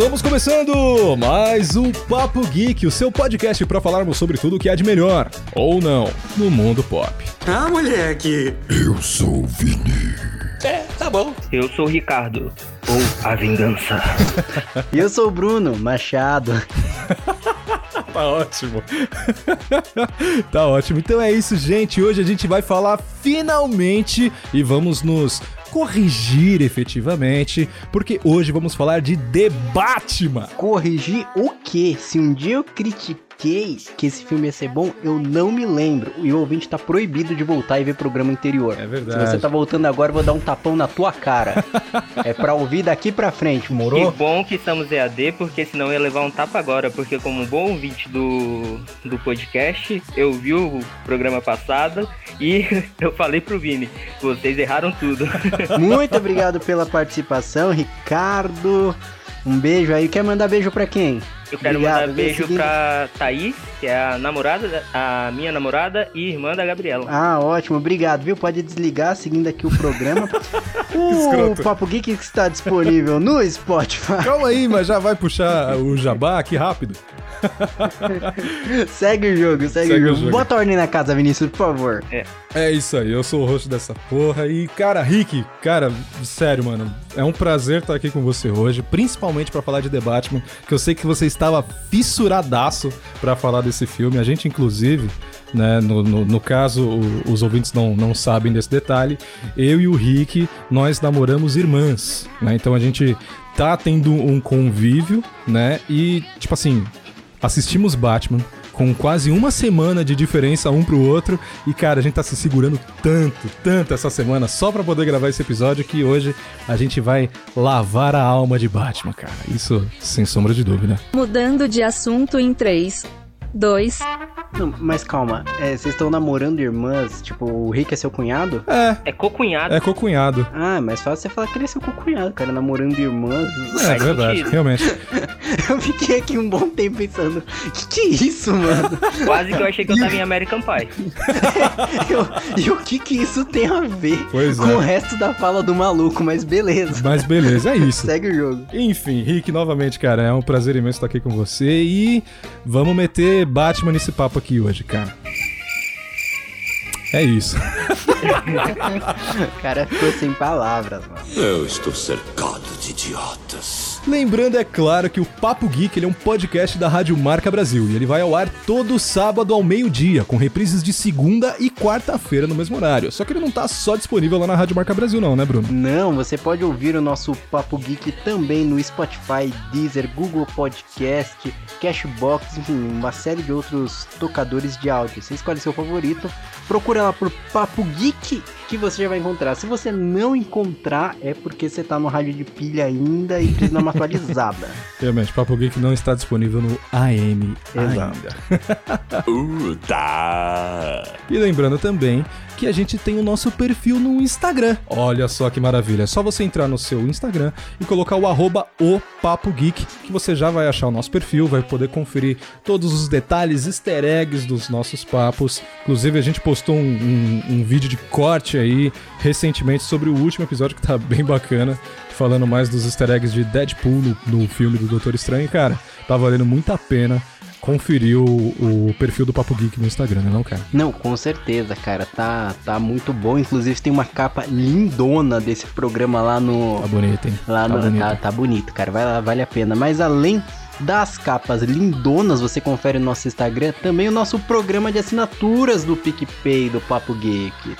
Estamos começando mais um Papo Geek, o seu podcast para falarmos sobre tudo o que há de melhor, ou não, no mundo pop. Ah, moleque! Eu sou o Vini. É, tá bom. Eu sou o Ricardo, ou a vingança. E eu sou o Bruno Machado. Tá ótimo. tá ótimo. Então é isso, gente. Hoje a gente vai falar finalmente e vamos nos corrigir efetivamente, porque hoje vamos falar de The Batman. Corrigir o quê? Se um dia eu critiquei que esse filme ia ser bom, eu não me lembro. E o ouvinte tá proibido de voltar e ver programa anterior. É verdade. Se você tá voltando agora, eu vou dar um tapão na tua cara. é pra ouvir daqui pra frente, Que morou? bom que estamos EAD, porque senão eu ia levar um tapa agora. Porque como um bom ouvinte do, do podcast, eu vi o programa passado e eu falei pro Vini, vocês erraram tudo. Muito obrigado pela participação, Ricardo. Um beijo aí. Quer mandar beijo pra quem? Eu quero Obrigado, mandar beijo seguindo. pra Thaís, que é a namorada, da- a minha namorada e irmã da Gabriela. Ah, ótimo, obrigado, viu? Pode desligar seguindo aqui o programa. o. Papo Geek está disponível no Spotify. Calma aí, mas já vai puxar o jabá aqui rápido. segue o jogo, segue, Segue o o jogo. jogo. Bota ordem na casa, Vinícius, por favor. É isso aí, eu sou o host dessa porra. E, cara, Rick, cara, sério, mano, é um prazer estar aqui com você hoje, principalmente pra falar de The Batman, que eu sei que você estava fissuradaço pra falar desse filme. A gente, inclusive, né, no, no, no caso, o- os ouvintes não, não sabem desse detalhe, eu e o Rick, nós namoramos irmãs, né? Então a gente tá tendo um convívio, né? E, tipo assim, assistimos Batman com quase uma semana de diferença um pro outro. E, cara, a gente tá se segurando tanto, tanto essa semana só pra poder gravar esse episódio que hoje a gente vai lavar a alma de Batman, cara. Isso sem sombra de dúvida. Mudando de assunto em 3, 2, Não, mas calma, é, vocês estão namorando irmãs? Tipo, o Rick é seu cunhado? É, É cocunhado. é cocunhado. Ah, é mais fácil você falar que ele é seu cunhado, cara, namorando irmãs. É Faz verdade, sentido. realmente. Eu fiquei aqui um bom tempo pensando, que que é isso, mano? Quase que eu achei que eu tava em American Pie. Eu- e o que que isso tem a ver Pois com é. o resto da fala do maluco? Mas beleza, Mas beleza, é isso. segue o jogo. Enfim, Rick, novamente, cara, é um prazer imenso estar aqui com você e vamos meter Batman nesse papo aqui hoje, cara. É isso. O cara ficou sem palavras, mano. Eu estou cercado de idiotas. Lembrando, é claro, que o Papo Geek ele é um podcast da Rádio Marca Brasil e ele vai ao ar todo sábado ao meio-dia, com reprises de segunda e quarta-feira no mesmo horário. Só que ele não tá só disponível lá na Rádio Marca Brasil, não, né, Bruno? Não, você pode ouvir o nosso Papo Geek também no Spotify, Deezer, Google Podcast, Cashbox, enfim, uma série de outros tocadores de áudio. Você escolhe seu favorito, procura lá por Papo Geek que você já vai encontrar. Se você não encontrar, é porque você tá no rádio de pilha ainda e precisa dar uma atualizada. Realmente, Papo Geek não está disponível no AM Exato. ainda. Uh, tá. E lembrando também que a gente tem o nosso perfil no Instagram. Olha só que maravilha. É só você entrar no seu Instagram e colocar o arroba o Papo Geek, que você já vai achar o nosso perfil, vai poder conferir todos os detalhes, easter eggs dos nossos papos. Inclusive, a gente postou um, um- um vídeo de corte aí recentemente sobre o último episódio que tá bem bacana, falando mais dos easter eggs de Deadpool no, no filme do Doutor Estranho. Cara, tá valendo muito a pena conferir o, o perfil do Papo Geek no Instagram, né não, cara? Não, com certeza, cara, tá, tá muito bom. Inclusive tem uma capa lindona desse programa lá no, Tá bonito, hein? Lá tá no, bonito. tá, tá bonito, cara. Vai lá, vale a pena. Mas além das capas lindonas, você confere no nosso Instagram também o nosso programa de assinaturas do PicPay do Papo Geek.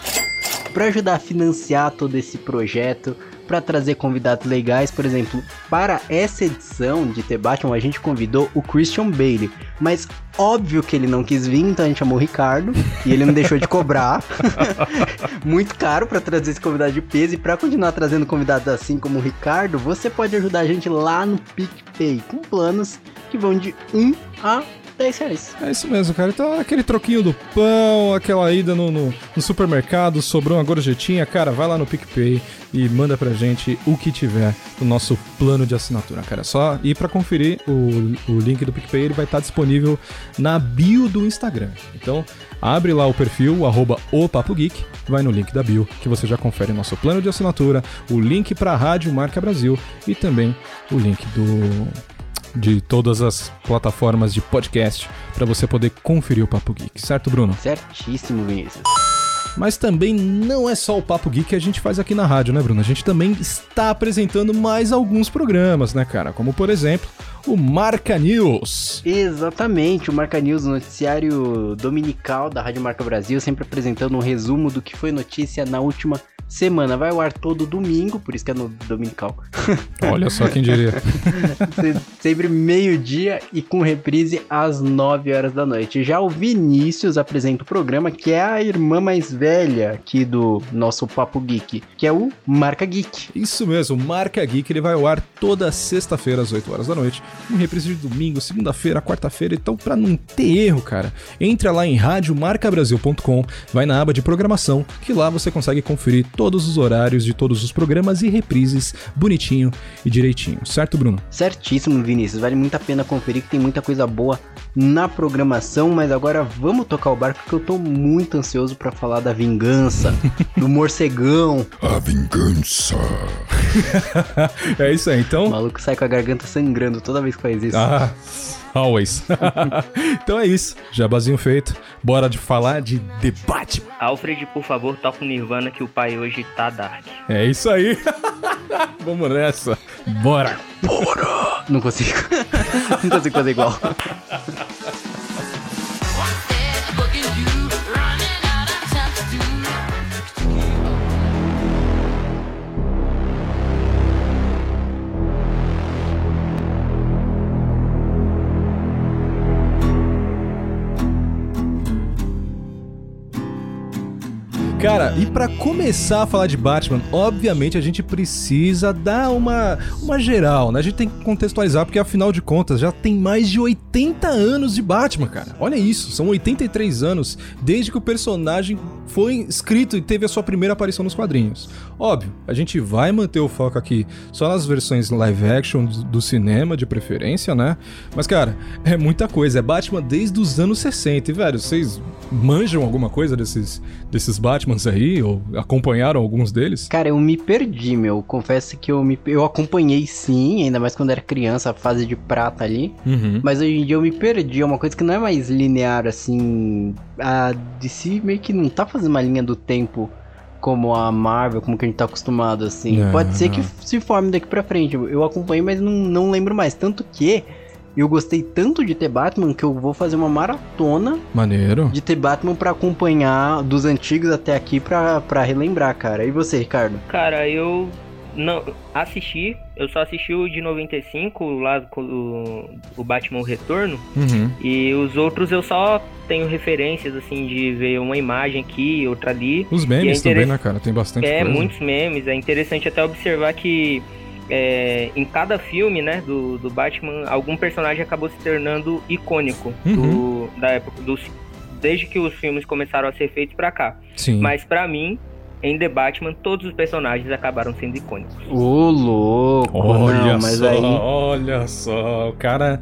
Para ajudar a financiar todo esse projeto, para trazer convidados legais, por exemplo, para essa edição de The Batman a gente convidou o Christian Bale, mas óbvio que ele não quis vir, então a gente chamou o Ricardo e ele não deixou de cobrar. Muito caro para trazer esse convidado de peso e para continuar trazendo convidados assim como o Ricardo, você pode ajudar a gente lá no PicPay com planos que vão de 1 a 10 reais. É isso mesmo, cara. Então, aquele troquinho do pão, aquela ida no, no, no supermercado, sobrou uma gorjetinha, cara, vai lá no PicPay e manda pra gente o que tiver no nosso plano de assinatura, cara. É só ir pra conferir o, o link do PicPay, ele vai estar disponível na bio do Instagram. Então, abre lá o perfil, arroba o Papo Geek, vai no link da bio, que você já confere nosso plano de assinatura, o link pra Rádio Marca Brasil e também o link do de todas as plataformas de podcast para você poder conferir o Papo Geek, certo, Bruno? Certíssimo, Vinícius. Mas também não é só o Papo Geek que a gente faz aqui na rádio, né, Bruno? A gente também está apresentando mais alguns programas, né, cara? Como, por exemplo, o Marca News. Exatamente, o Marca News, o noticiário dominical da Rádio Marca Brasil, sempre apresentando um resumo do que foi notícia na última semana. Vai ao ar todo domingo, por isso que é no dominical. Olha só quem diria. sempre meio-dia e com reprise às 9 horas da noite. Já o Vinícius apresenta o programa que é a irmã mais velha aqui do nosso Papo Geek, que é o Marca Geek. Isso mesmo, Marca Geek ele vai ao ar toda sexta-feira às 8 horas da noite, com reprise de domingo, segunda-feira, quarta-feira. Então, pra não ter erro, cara, entra lá em radiomarcabrasil.com, vai na aba de programação, que lá você consegue conferir todos os horários de todos os programas e reprises bonitinho e direitinho, certo, Bruno? Certíssimo, Vinícius. Vale muito a pena conferir que tem muita coisa boa na programação, mas agora vamos tocar o barco porque eu tô muito ansioso para falar da vingança, do morcegão. A vingança. é isso aí, então. O maluco sai com a garganta sangrando toda vez que faz isso. Ah, always. então é isso, jabazinho feito. Bora de falar de debate. Alfred, por favor, toca o Nirvana que o pai hoje tá dark. É isso aí. Vamos nessa. Bora. Não consigo. Não consigo fazer igual. Cara, e pra começar a falar de Batman, obviamente a gente precisa dar uma, uma geral, né? A gente tem que contextualizar, porque afinal de contas já tem mais de 80 anos de Batman, cara. Olha isso, são 83 anos desde que o personagem foi escrito e teve a sua primeira aparição nos quadrinhos. Óbvio, a gente vai manter o foco aqui só nas versões live action do cinema, de preferência, né? Mas, cara, é muita coisa. É Batman desde os anos 60. E, velho, vocês manjam alguma coisa desses, desses Batmans aí? Ou acompanharam alguns deles? Cara, eu me perdi, meu. Confesso que eu me eu acompanhei sim, ainda mais quando era criança, a fase de prata ali. Uhum. Mas hoje em dia eu me perdi. É uma coisa que não é mais linear assim. A DC meio que não tá fazendo uma linha do tempo como a Marvel, como que a gente tá acostumado assim. Não, Pode ser não. que se forme daqui pra frente. Eu- Eu acompanhei, mas não, não lembro mais. Tanto que eu gostei tanto de ter Batman que eu vou fazer uma maratona Maneiro. de ter Batman pra acompanhar dos antigos até aqui pra, pra relembrar, cara. E você, Ricardo? Cara, eu não assisti, eu só assisti o de 95, lá com o, o Batman o Retorno, Uhum. e os outros eu só tenho referências, assim, de ver uma imagem aqui, outra ali. Os E memes é também, né, cara? Tem bastante É, coisa. muitos memes. É interessante até observar que é, em cada filme, né, do, do Batman, algum personagem acabou se tornando icônico Uhum. do, da época dos desde que os filmes começaram a ser feitos pra cá. Sim. Mas pra mim, em The Batman, todos os personagens acabaram sendo icônicos. Ô, louco! Olha não, mas só, aí. olha só. O cara,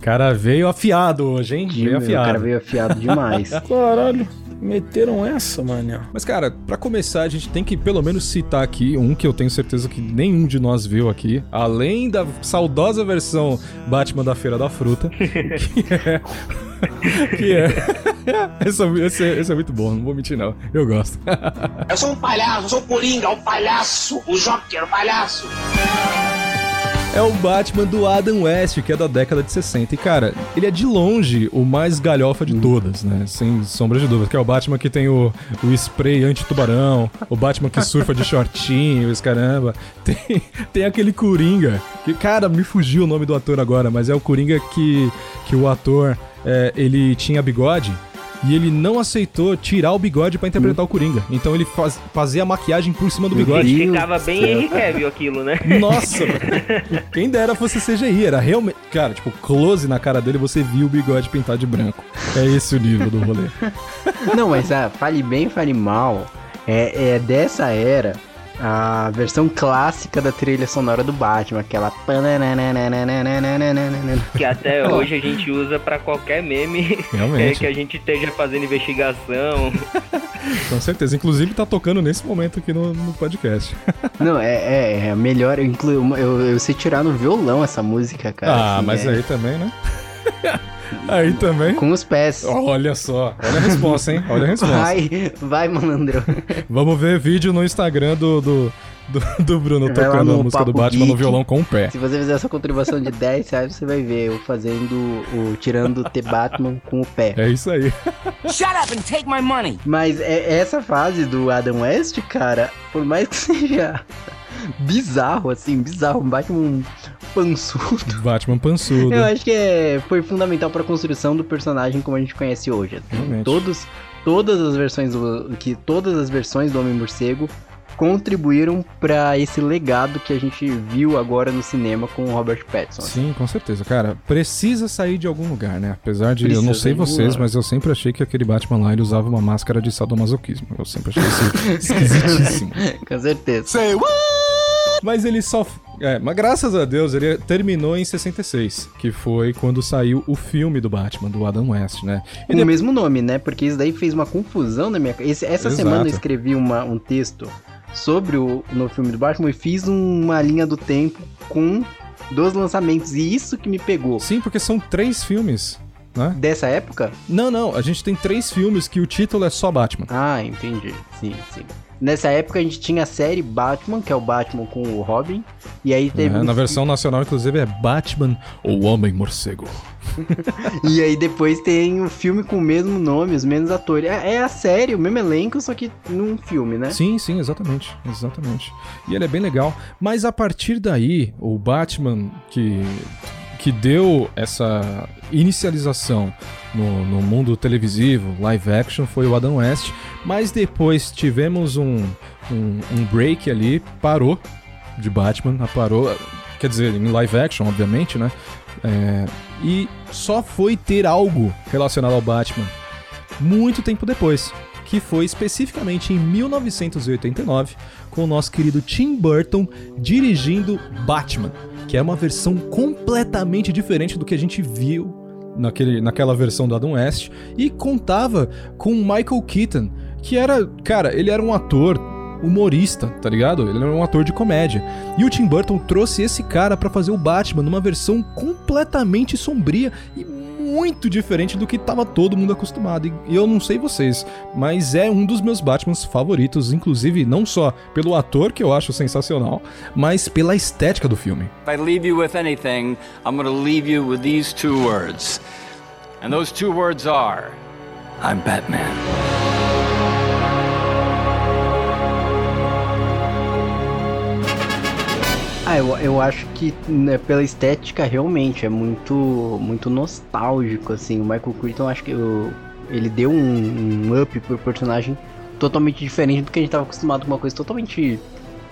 cara veio afiado hoje, hein? Veio o afiado. cara veio afiado demais. Caralho, meteram essa, mano. Mas, cara, pra começar, a gente tem que pelo menos citar aqui um que eu tenho certeza que nenhum de nós viu aqui, além da saudosa versão Batman da Feira da Fruta, que é. Que é. esse, é- esse é- esse é muito bom, não vou mentir, não. Eu gosto. Eu sou um palhaço, eu sou o Coringa, o palhaço, o Joker, o palhaço. É o Batman do Adam West, que é da década de 60. E, cara, ele é de longe o mais galhofa de todas, né? Sem sombra de dúvida. Que é o Batman que tem o, o spray anti-tubarão, o Batman que surfa de shortinho, esse caramba. Tem, tem aquele Coringa, que, cara, me fugiu o nome do ator agora, mas é o Coringa que, que o ator, é, ele tinha bigode. E ele não aceitou tirar o bigode pra interpretar o Coringa. Então ele faz- fazia a maquiagem por cima do bigode. Deus Ficava bem. Henry Cavill aquilo, né? Nossa, quem dera fosse CGI, era realmente. Cara, tipo, close na cara dele, você viu o bigode pintado de branco. É esse o nível do rolê. Não, mas ah, fale bem, fale mal. É, é dessa era a versão clássica da trilha sonora do Batman, aquela. Que até hoje a gente usa pra qualquer meme é, Realmente. que a gente esteja fazendo investigação. Com certeza. Inclusive tá tocando nesse momento aqui no, no podcast. Não, é, é, é melhor. Eu, incluo, eu, eu sei tirar no violão essa música, cara. ah, assim, mas é, aí também, né? Aí também. Com os pés. Olha só. Olha a resposta, hein? Olha a resposta. Vai, vai, malandro. Vamos ver vídeo no Instagram do, do, do, do Bruno Vai tocando a no música do Batman no Geek. violão com o pé. Se você fizer essa contribuição de 10 reais, você vai ver eu fazendo o. tirando o T-Batman com o pé. É isso aí. Shut up and take my money. Mas é essa fase do Adam West, cara, por mais que seja bizarro, assim, bizarro, um Batman pançudo. Batman pançudo. Eu acho que é, foi fundamental pra construção do personagem como a gente conhece hoje. assim. Realmente. Todos, todas as versões do que todas as versões do Homem Morcego contribuíram pra esse legado que a gente viu agora no cinema com o Robert Pattinson. Sim, com certeza. Cara, precisa sair de algum lugar, né? Apesar de eu Precisa não sei de vocês, mas eu sempre achei que aquele Batman lá ele usava uma máscara de sadomasoquismo. Eu sempre achei isso esquisitíssimo. Com certeza. Mas ele só. É, mas graças a Deus ele terminou em 66, que foi quando saiu o filme do Batman, do Adam West, né? E Com o depois- mesmo nome, né? Porque isso daí fez uma confusão na minha cabeça. Essa Exato. semana eu escrevi uma- um texto sobre o no filme do Batman e fiz uma linha do tempo com dos lançamentos. E isso que me pegou. Sim, porque são três filmes, né? Dessa época? Não, não, a gente tem três filmes que o título é só Batman. Ah, entendi. Sim, sim. Nessa época a gente tinha a série Batman, que é o Batman com o Robin. E aí teve. É, um na versão nacional, inclusive, é Batman ou Homem Morcego. E aí depois tem o filme com o mesmo nome, os mesmos atores. É, é a série, o mesmo elenco, só que num filme, né? Sim, sim, exatamente. Exatamente. E ele é bem legal. Mas a partir daí, o Batman que, que deu essa inicialização no, no mundo televisivo, live action, foi o Adam West. Mas depois tivemos um, um, um break ali, parou de Batman, parou. Quer dizer, em live action, obviamente, né? É, e só foi ter algo relacionado ao Batman muito tempo depois, que foi especificamente em 1989, com o nosso querido Tim Burton dirigindo Batman, que é uma versão completamente diferente do que a gente viu naquele, naquela versão do Adam West, e contava com Michael Keaton, que era, cara, ele era um ator humorista, tá ligado? Ele era um ator de comédia. E o Tim Burton trouxe esse cara pra fazer o Batman numa versão completamente sombria e muito diferente do que tava todo mundo acostumado. E e eu não sei vocês, mas é um dos meus Batmans favoritos, inclusive não só pelo ator que eu acho sensacional, mas pela estética do filme. If I leave you with anything, I'm going to leave you with these two words. And those two words are I'm Batman. Ah, eu, eu acho que né, pela estética realmente é muito muito nostálgico, assim. O Michael Keaton, acho que o- ele deu um, um up pro personagem totalmente diferente do que a gente tava acostumado com uma coisa totalmente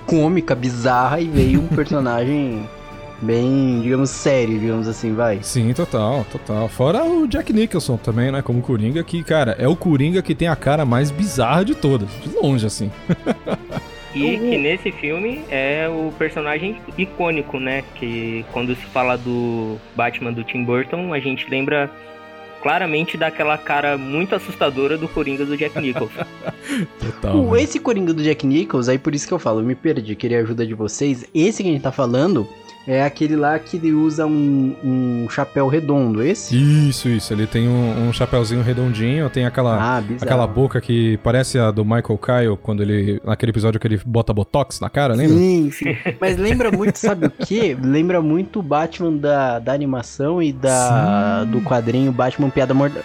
cômica, bizarra, e veio um personagem bem, digamos, sério, digamos assim, vai. Sim, total, total. Fora o Jack Nicholson também, né, como Coringa, que, cara, é o Coringa que tem a cara mais bizarra de todas, de longe, assim. E que nesse filme é o personagem icônico, né? Que quando se fala do Batman do Tim Burton, a gente lembra claramente daquela cara muito assustadora do Coringa do Jack Nicholson. Total. O, né? esse Coringa do Jack Nicholson, aí por isso que eu falo, eu me perdi, queria a ajuda de vocês. Esse que a gente tá falando é aquele lá que ele usa um, um chapéu redondo, esse? Isso, isso. Ele tem um, um chapéuzinho redondinho, tem aquela, Ah, aquela boca que parece a do Michael Kyle, quando ele. naquele episódio que ele bota botox na cara, lembra? Sim, sim. Mas lembra muito, sabe o quê? Lembra muito o Batman da, da animação e da do quadrinho Batman Piada Mortal.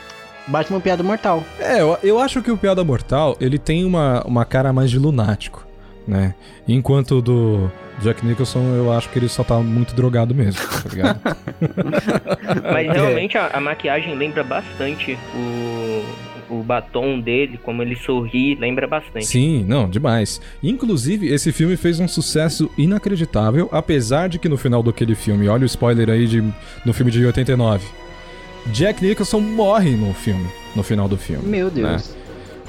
Batman Piada Mortal. É, eu, eu acho que o Piada Mortal, ele tem uma, uma cara mais de lunático, né? Enquanto o do Jack Nicholson, eu acho que ele só tá muito drogado mesmo, tá ligado? Mas realmente a, a maquiagem lembra bastante o, o batom dele, como ele sorri, lembra bastante. Sim, não, demais. Inclusive, esse filme fez um sucesso inacreditável, apesar de que no final daquele filme, olha o spoiler aí de, no filme de 89, Jack Nicholson morre no filme, no final do filme. Meu Deus.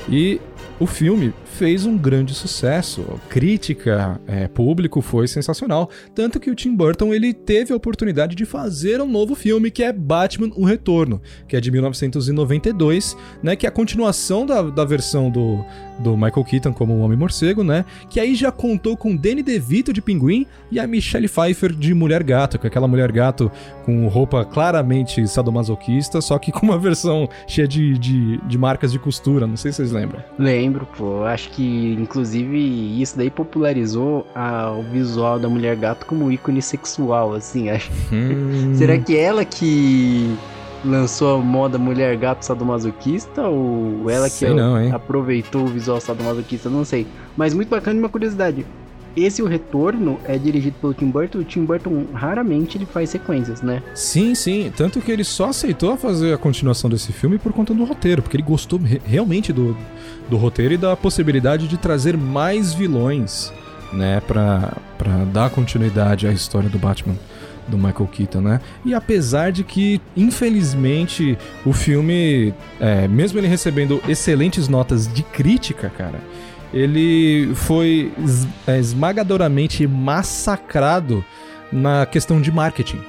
E o filme fez um grande sucesso. Crítica, é, público foi sensacional. Tanto que o Tim Burton ele teve a oportunidade de fazer um novo filme que é Batman: O Retorno, que é de 1992, né? Que é a continuação da, da versão do, do Michael Keaton como o Homem-Morcego, né? Que aí já contou com Danny DeVito de Pinguim e a Michelle Pfeiffer de Mulher Gato, que é aquela Mulher Gato com roupa claramente sadomasoquista, só que com uma versão cheia de, de, de marcas de costura. Não sei se vocês lembram. Lembro, pô. Acho que, inclusive, isso daí popularizou a- o visual da mulher gato como ícone sexual, assim, acho. Hum. Será que ela que lançou a moda mulher gato sadomasoquista ou ela que Sei não, hein? aproveitou o visual sadomasoquista? Não sei. Mas muito bacana e uma curiosidade. Esse O Retorno é dirigido pelo Tim Burton. O Tim Burton raramente ele faz sequências, né? Sim, sim. Tanto que ele só aceitou fazer a continuação desse filme por conta do roteiro, porque ele gostou re- realmente do, do roteiro e da possibilidade de trazer mais vilões, né, pra dar continuidade à história do Batman do Michael Keaton, né? E apesar de que, infelizmente, o filme, é, mesmo ele recebendo excelentes notas de crítica, cara, ele foi es- é, esmagadoramente massacrado na questão de marketing.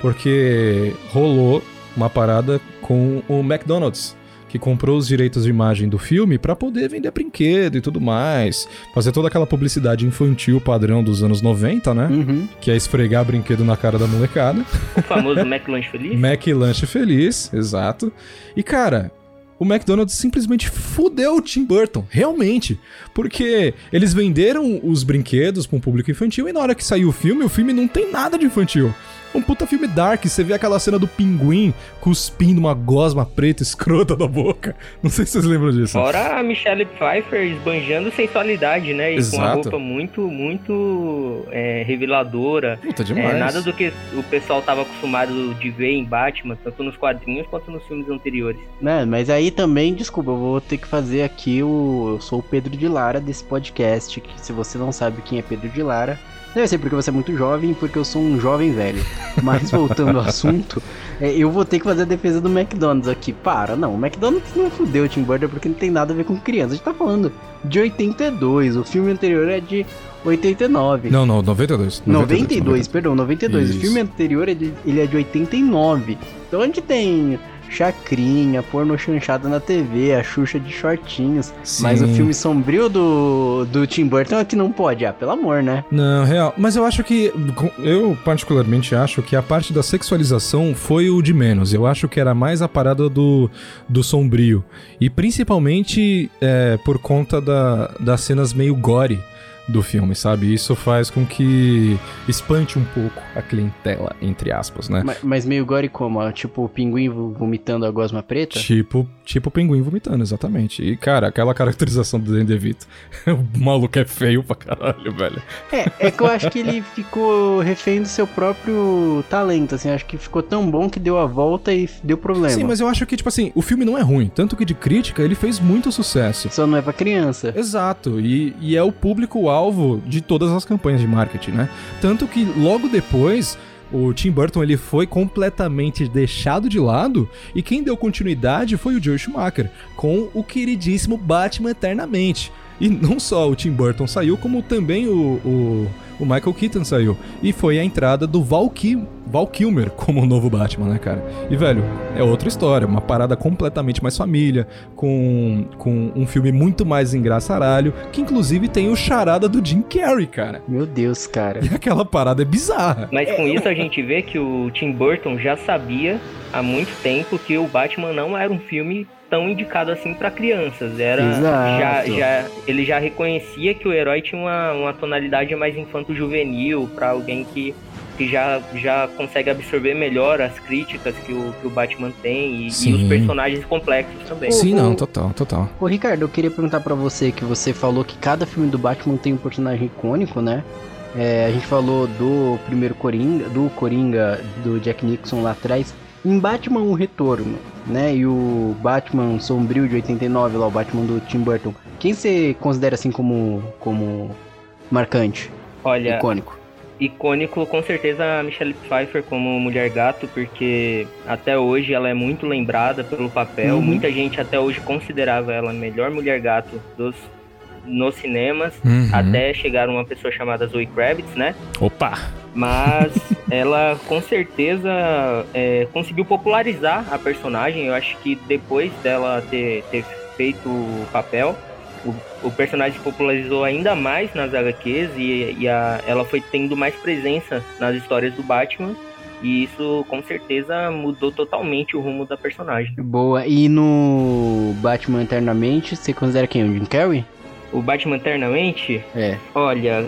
Porque rolou uma parada com o McDonald's, que comprou os direitos de imagem do filme pra poder vender brinquedo e tudo mais. Fazer toda aquela publicidade infantil padrão dos anos 90, né? Uhum. Que é esfregar brinquedo na cara da molecada. O famoso McLanche Feliz. Mac Lanche Feliz, exato. E cara, o McDonald's simplesmente fudeu o Tim Burton, realmente. Porque eles venderam os brinquedos para um público infantil e na hora que saiu o filme, o filme não tem nada de infantil. Um puta filme dark, você vê aquela cena do pinguim cuspindo uma gosma preta escrota da boca. Não sei se vocês lembram disso. Fora a Michelle Pfeiffer esbanjando sensualidade, né? E com uma Exato. roupa muito, muito é, reveladora. Puta É, demais. nada do que o pessoal tava acostumado de ver em Batman, tanto nos quadrinhos quanto nos filmes anteriores. Né, mas aí também, desculpa, eu vou ter que fazer aqui o. Eu sou o Pedro de Lara desse podcast. Que se você não sabe quem é Pedro de Lara, deve ser porque você é muito jovem porque eu sou um jovem velho. Mas voltando ao assunto, é, eu vou ter que fazer a defesa do McDonald's aqui. Para, não, o McDonald's não fudeu o Tim Burton porque não tem nada a ver com criança. A gente tá falando de 82, o filme anterior é de 89. Não, não, 92. 92, perdão, 92. Isso. O filme anterior ele, ele é de 89. Então a gente tem chacrinha, porno chanchada na TV, a Xuxa de shortinhos. Mas o Sim. filme sombrio do, do Tim Burton é que não pode. Ah, pelo amor, né? Não, real. Mas eu acho que. Eu, particularmente, acho que a parte da sexualização foi o de menos. Eu acho que era mais a parada do, do sombrio. E principalmente é, por conta da, das cenas meio gore do filme, sabe? Isso faz com que espante um pouco a clientela, entre aspas, né? Mas, mas meio gore como? ó, Tipo o pinguim vo- vomitando a gosma preta? Tipo, tipo o pinguim vomitando, exatamente. E, cara, aquela caracterização do Danny DeVito. o maluco é feio pra caralho, velho. É, é que eu acho que ele ficou refém do seu próprio talento, assim. Acho que ficou tão bom que deu a volta e deu problema. Sim, mas eu acho que, tipo assim, o filme não é ruim. Tanto que de crítica ele fez muito sucesso. Só não é pra criança. Exato, e, e é o público-alvo de todas as campanhas de marketing, né? Tanto que logo depois o Tim Burton ele foi completamente deixado de lado e quem deu continuidade foi o Joe Schumacher com o queridíssimo Batman Eternamente. E não só o Tim Burton saiu, como também o, o, o Michael Keaton saiu. E foi a entrada do Val, Kil Val Kilmer como o novo Batman, né, cara? E, velho, é outra história. Uma parada completamente mais família, com, com um filme muito mais engraçaralho, que inclusive tem o charada do Jim Carrey, cara. Meu Deus, cara. E aquela parada é bizarra. Mas com isso a gente vê que o Tim Burton já sabia há muito tempo que o Batman não era um filme tão indicado assim pra crianças. Era Exato. já, já ele já reconhecia que o herói tinha uma, uma tonalidade mais infanto-juvenil pra alguém que que já, já consegue absorver melhor as críticas que o, que o Batman tem e, e os personagens complexos também. Sim, o- não, total, total. Ô Ricardo, eu queria perguntar pra você que você falou que cada filme do Batman tem um personagem icônico, né? É, a gente falou do primeiro Coringa, do Coringa do Jack Nixon lá atrás. Em Batman o Retorno, né? E o Batman Sombrio de 89, lá, o Batman do Tim Burton. Quem você considera assim como, como marcante, Olha, icônico? icônico com certeza a Michelle Pfeiffer como Mulher Gato, porque até hoje ela é muito lembrada pelo papel. Uhum. Muita gente até hoje considerava ela a melhor Mulher Gato dos nos cinemas, Uhum. até chegar uma pessoa chamada Zoe Kravitz, né? Opa! Mas ela com certeza é, conseguiu popularizar a personagem. Eu acho que depois dela ter, ter feito o papel, o, o personagem se popularizou ainda mais nas HQs e, e a- ela foi tendo mais presença nas histórias do Batman. E isso com certeza mudou totalmente o rumo da personagem. Boa. E no Batman Eternamente, você considera quem? O Jim Carrey? O Batman Eternamente, É. Olha,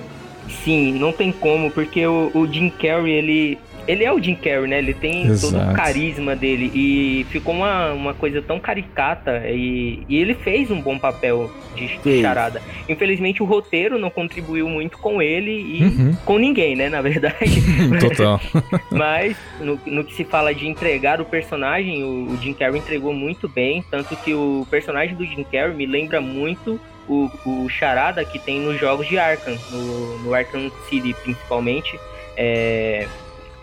sim, não tem como, porque o, o Jim Carrey, ele. Ele é o Jim Carrey, né? Ele tem todo Exato. o carisma dele. E ficou uma, uma coisa tão caricata. E, e ele fez um bom papel de charada. Infelizmente, o roteiro não contribuiu muito com ele e Uhum. com ninguém, né? Na verdade. Total. Mas no, no que se fala de entregar o personagem, o, o Jim Carrey entregou muito bem. Tanto que o personagem do Jim Carrey me lembra muito o, o Charada que tem nos jogos de Arkham, no, no Arkham City principalmente. É,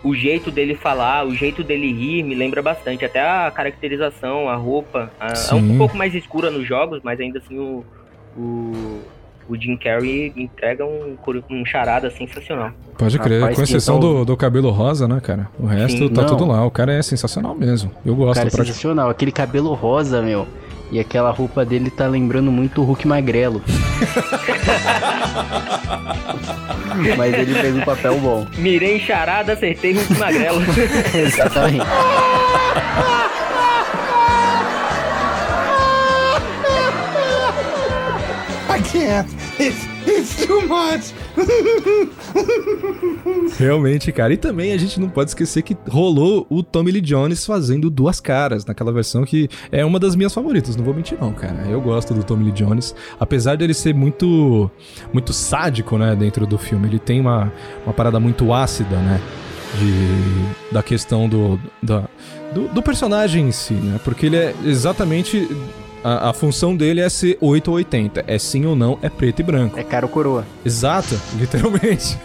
o jeito dele falar, o jeito dele rir me lembra bastante. Até a caracterização, a roupa. a- é um pouco mais escura nos jogos, mas ainda assim o, o, o Jim Carrey entrega um, um charada sensacional. Pode crer, Rapaz, com exceção tal- do, do cabelo rosa, né, cara? O resto Sim, tá não. tudo lá. O cara é sensacional mesmo. Eu gosto Cara, é sensacional. Aquele cabelo rosa, meu. E aquela roupa dele tá lembrando muito o Hulk magrelo. Mas ele fez um papel bom. Mirei em charada, acertei Hulk Magrelo. Exatamente. I can't. It's, it's too much. Realmente, cara. E também a gente não pode esquecer que rolou o Tommy Lee Jones fazendo duas caras, naquela versão que é uma das minhas favoritas, não vou mentir não, cara. Eu gosto do Tommy Lee Jones, apesar dele ser muito muito sádico, né, dentro do filme. Ele tem uma, uma parada muito ácida, né, de, da questão do, do, do personagem em si, né, porque ele é exatamente... A, a função dele é ser 8 ou 80. É sim ou não, é preto e branco. É cara ou coroa. Exato, literalmente.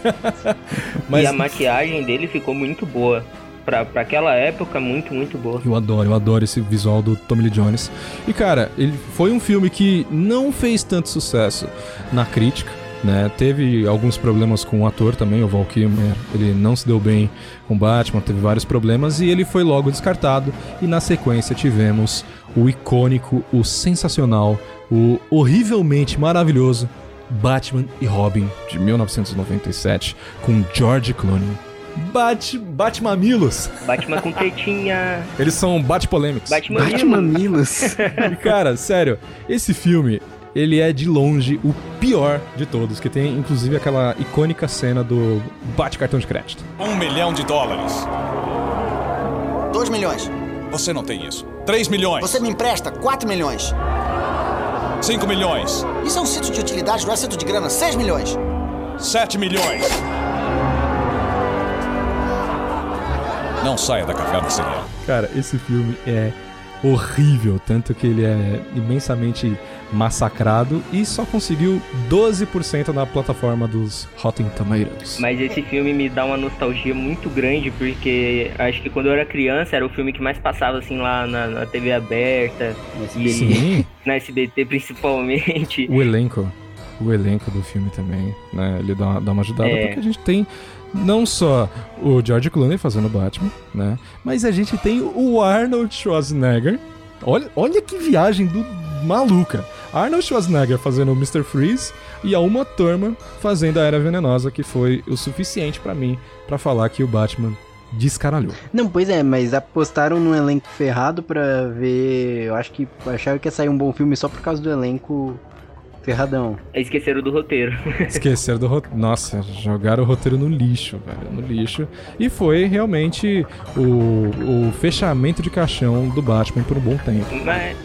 Mas E a maquiagem dele ficou muito boa. Pra, pra aquela época, muito, muito boa. Eu adoro, eu adoro esse visual do Tommy Lee Jones. E cara, ele foi um filme que não fez tanto sucesso na crítica, né? Teve alguns problemas com o ator também, o Val Kilmer, ele não se deu bem com Batman, teve vários problemas e ele foi logo descartado. E na sequência tivemos o icônico, o sensacional, o horrivelmente maravilhoso Batman e Robin de 1997 com George Clooney. Bate, bate mamilos. Batman com tetinha. Eles são bate-polêmicos. Batman Batman Milo. Milos. E, cara, sério, esse filme, ele é de longe o pior de todos, que tem inclusive aquela icônica cena do bate-cartão de crédito. Um milhão de dólares. 2 milhões. Você não tem isso. Três milhões. Você me empresta 4 milhões. Cinco milhões. Isso é um cinto de utilidade, não é cinto de grana. 6 milhões. Sete milhões. Não saia da caverna ela. Cara, esse filme é horrível, tanto que ele é imensamente massacrado e só conseguiu 12% na plataforma dos Rotten Tomatoes. Mas esse filme me dá uma nostalgia muito grande, porque acho que quando eu era criança era o filme que mais passava assim lá na, na TV aberta, e Sim, na SBT principalmente. o elenco, o elenco do filme também, né? Ele dá, uma- dá uma ajudada É. porque a gente tem não só o George Clooney fazendo Batman, né? Mas a gente tem o Arnold Schwarzenegger. Olha, olha que viagem do maluca. Arnold Schwarzenegger fazendo o Mr. Freeze e a Uma Thurman fazendo a Era Venenosa, que foi o suficiente pra mim pra falar que o Batman descaralhou. Não, pois é, mas apostaram num elenco ferrado pra ver. Eu acho que acharam que ia sair um bom filme só por causa do elenco ferradão. Esqueceram do roteiro. Esqueceram do roteiro. Nossa, jogaram o roteiro no lixo, velho. No lixo. E foi realmente o, o fechamento de caixão do Batman por um bom tempo. Mas,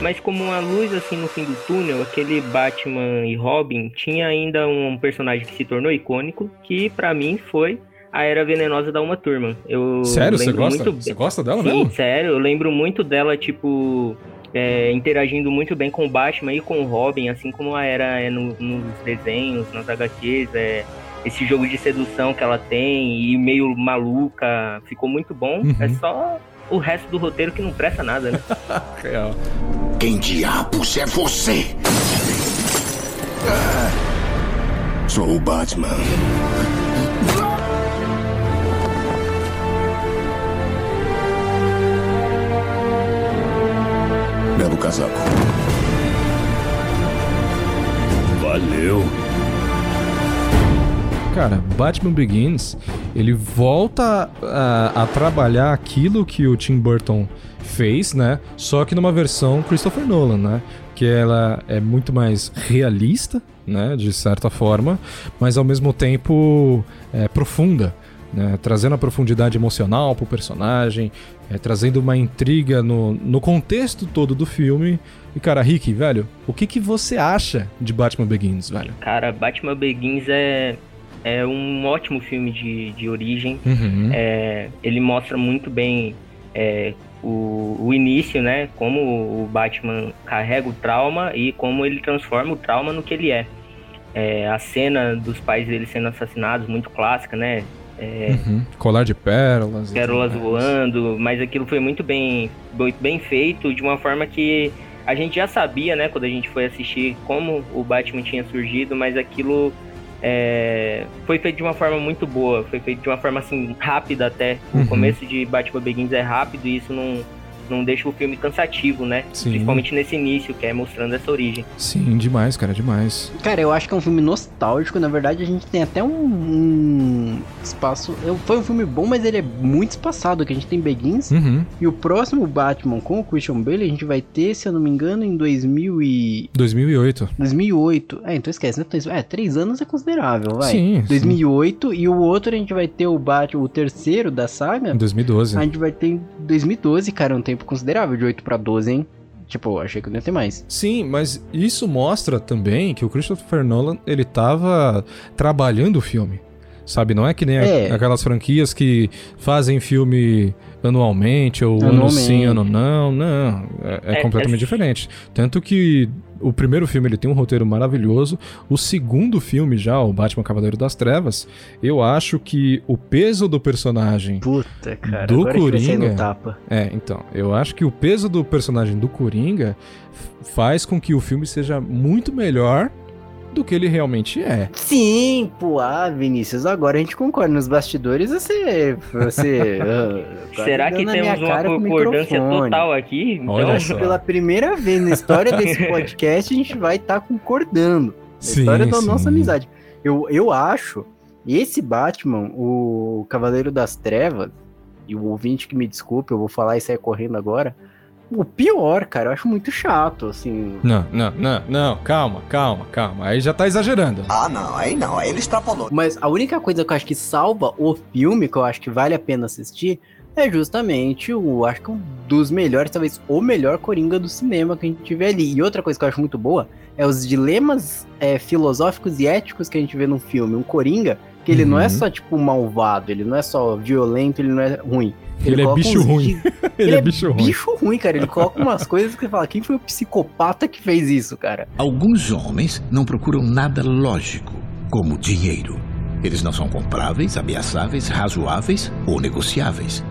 mas como uma luz assim no fim do túnel, aquele Batman e Robin tinha ainda um personagem que se tornou icônico, que pra mim foi A Era Venenosa da Uma Turma. Eu Sério? Você gosta? muito- Você gosta dela Sim, mesmo? sério, eu lembro muito dela, tipo, é, interagindo muito bem com o Batman e com o Robin, assim como a Era é no- nos desenhos, nas HQs, é, esse jogo de sedução que ela tem e meio maluca, ficou muito bom. Uhum. É só o resto do roteiro que não presta nada, né? Real. Quem diabos é você? Ah, Sou o Batman. Belo casaco. Valeu. Cara, Batman Begins, ele volta a, a trabalhar aquilo que o Tim Burton fez, né? Só que numa versão Christopher Nolan, né? Que ela é muito mais realista, né? De certa forma, mas ao mesmo tempo é, profunda. Né, trazendo a profundidade emocional pro personagem, é, trazendo uma intriga no, no contexto todo do filme. E, cara, Rick, velho, o que, que você acha de Batman Begins, velho? Cara, Batman Begins é, é um ótimo filme de, de origem. Uhum. É, ele mostra muito bem é, o, o início, né? Como o Batman carrega o trauma e como ele transforma o trauma no que ele é. É, a cena dos pais dele sendo assassinados, muito clássica, né? É, Uhum. Colar de pérolas. pérolas voando, mas aquilo foi muito bem, muito bem feito, de uma forma que a gente já sabia, né, quando a gente foi assistir como o Batman tinha surgido, mas aquilo é, foi feito de uma forma muito boa, foi feito de uma forma assim rápida até. Uhum. O começo de Batman Begins é rápido e isso não não deixa o filme cansativo, né? Sim. Principalmente nesse início, que é mostrando essa origem. Sim, demais, cara, demais. Cara, eu acho que é um filme nostálgico. Na verdade, a gente tem até um, um espaço. eu- Foi um filme bom, mas ele é muito espaçado. Que a gente tem Begins. Uhum. E o próximo Batman com o Christian Bale, a gente vai ter, se eu não me engano, em 2000 e... 2008. 2008. É, então esquece, né? É, três anos é considerável, vai. Sim, sim. 2008. E o outro a gente vai ter o Batman, o terceiro da saga. Em 2012. A gente vai ter em 2012, cara, um tempo considerável, de 8 pra 12, hein? Tipo, achei que não ia ter mais. Sim, mas isso mostra também que o Christopher Nolan, ele tava trabalhando o filme. Sabe, não é que nem a- É. aquelas franquias que fazem filme anualmente ou ano Anualmente. sim, ano não, não. É, é É, completamente é- diferente. Tanto que o primeiro filme ele tem um roteiro maravilhoso. O segundo filme já, o Batman Cavaleiro das Trevas, eu acho que o peso do personagem Puta, cara. Do Coringa. É, então, eu acho que o peso do personagem do Coringa faz com que o filme seja muito melhor do que ele realmente é. Sim, pô, ah, Vinícius, agora a gente concorda. Nos bastidores você. você ah, quase Será que dando na minha temos uma cara com o concordância microfone. total aqui? Então, Olha só. Pela primeira vez na história desse podcast, a gente vai estar concordando. Na Sim, história da sim. nossa amizade. Eu, eu acho, esse Batman, o Cavaleiro das Trevas, e o ouvinte que me desculpe, eu vou falar isso aí correndo agora. O pior, cara, eu acho muito chato, assim. Não, não, não, não, calma, calma, calma. Aí já tá exagerando. Ah, não, aí não, aí ele extrapolou. Mas a única coisa que eu acho que salva o filme, que eu acho que vale a pena assistir, é justamente o, acho que um dos melhores, talvez o melhor Coringa do cinema que a gente vê ali. E outra coisa que eu acho muito boa é os dilemas é, filosóficos e éticos que a gente vê no filme. Um Coringa, que ele não é Uhum. só, tipo, malvado, ele não é só violento, ele não é ruim. Ele é coloca bicho uns ruim. di- Ele, é bicho ruim. Bicho ruim, cara. Ele coloca umas coisas que você fala, quem foi o psicopata que fez isso, cara? Alguns homens não procuram nada lógico, como dinheiro. Eles não são compráveis, ameaçáveis, razoáveis ou negociáveis.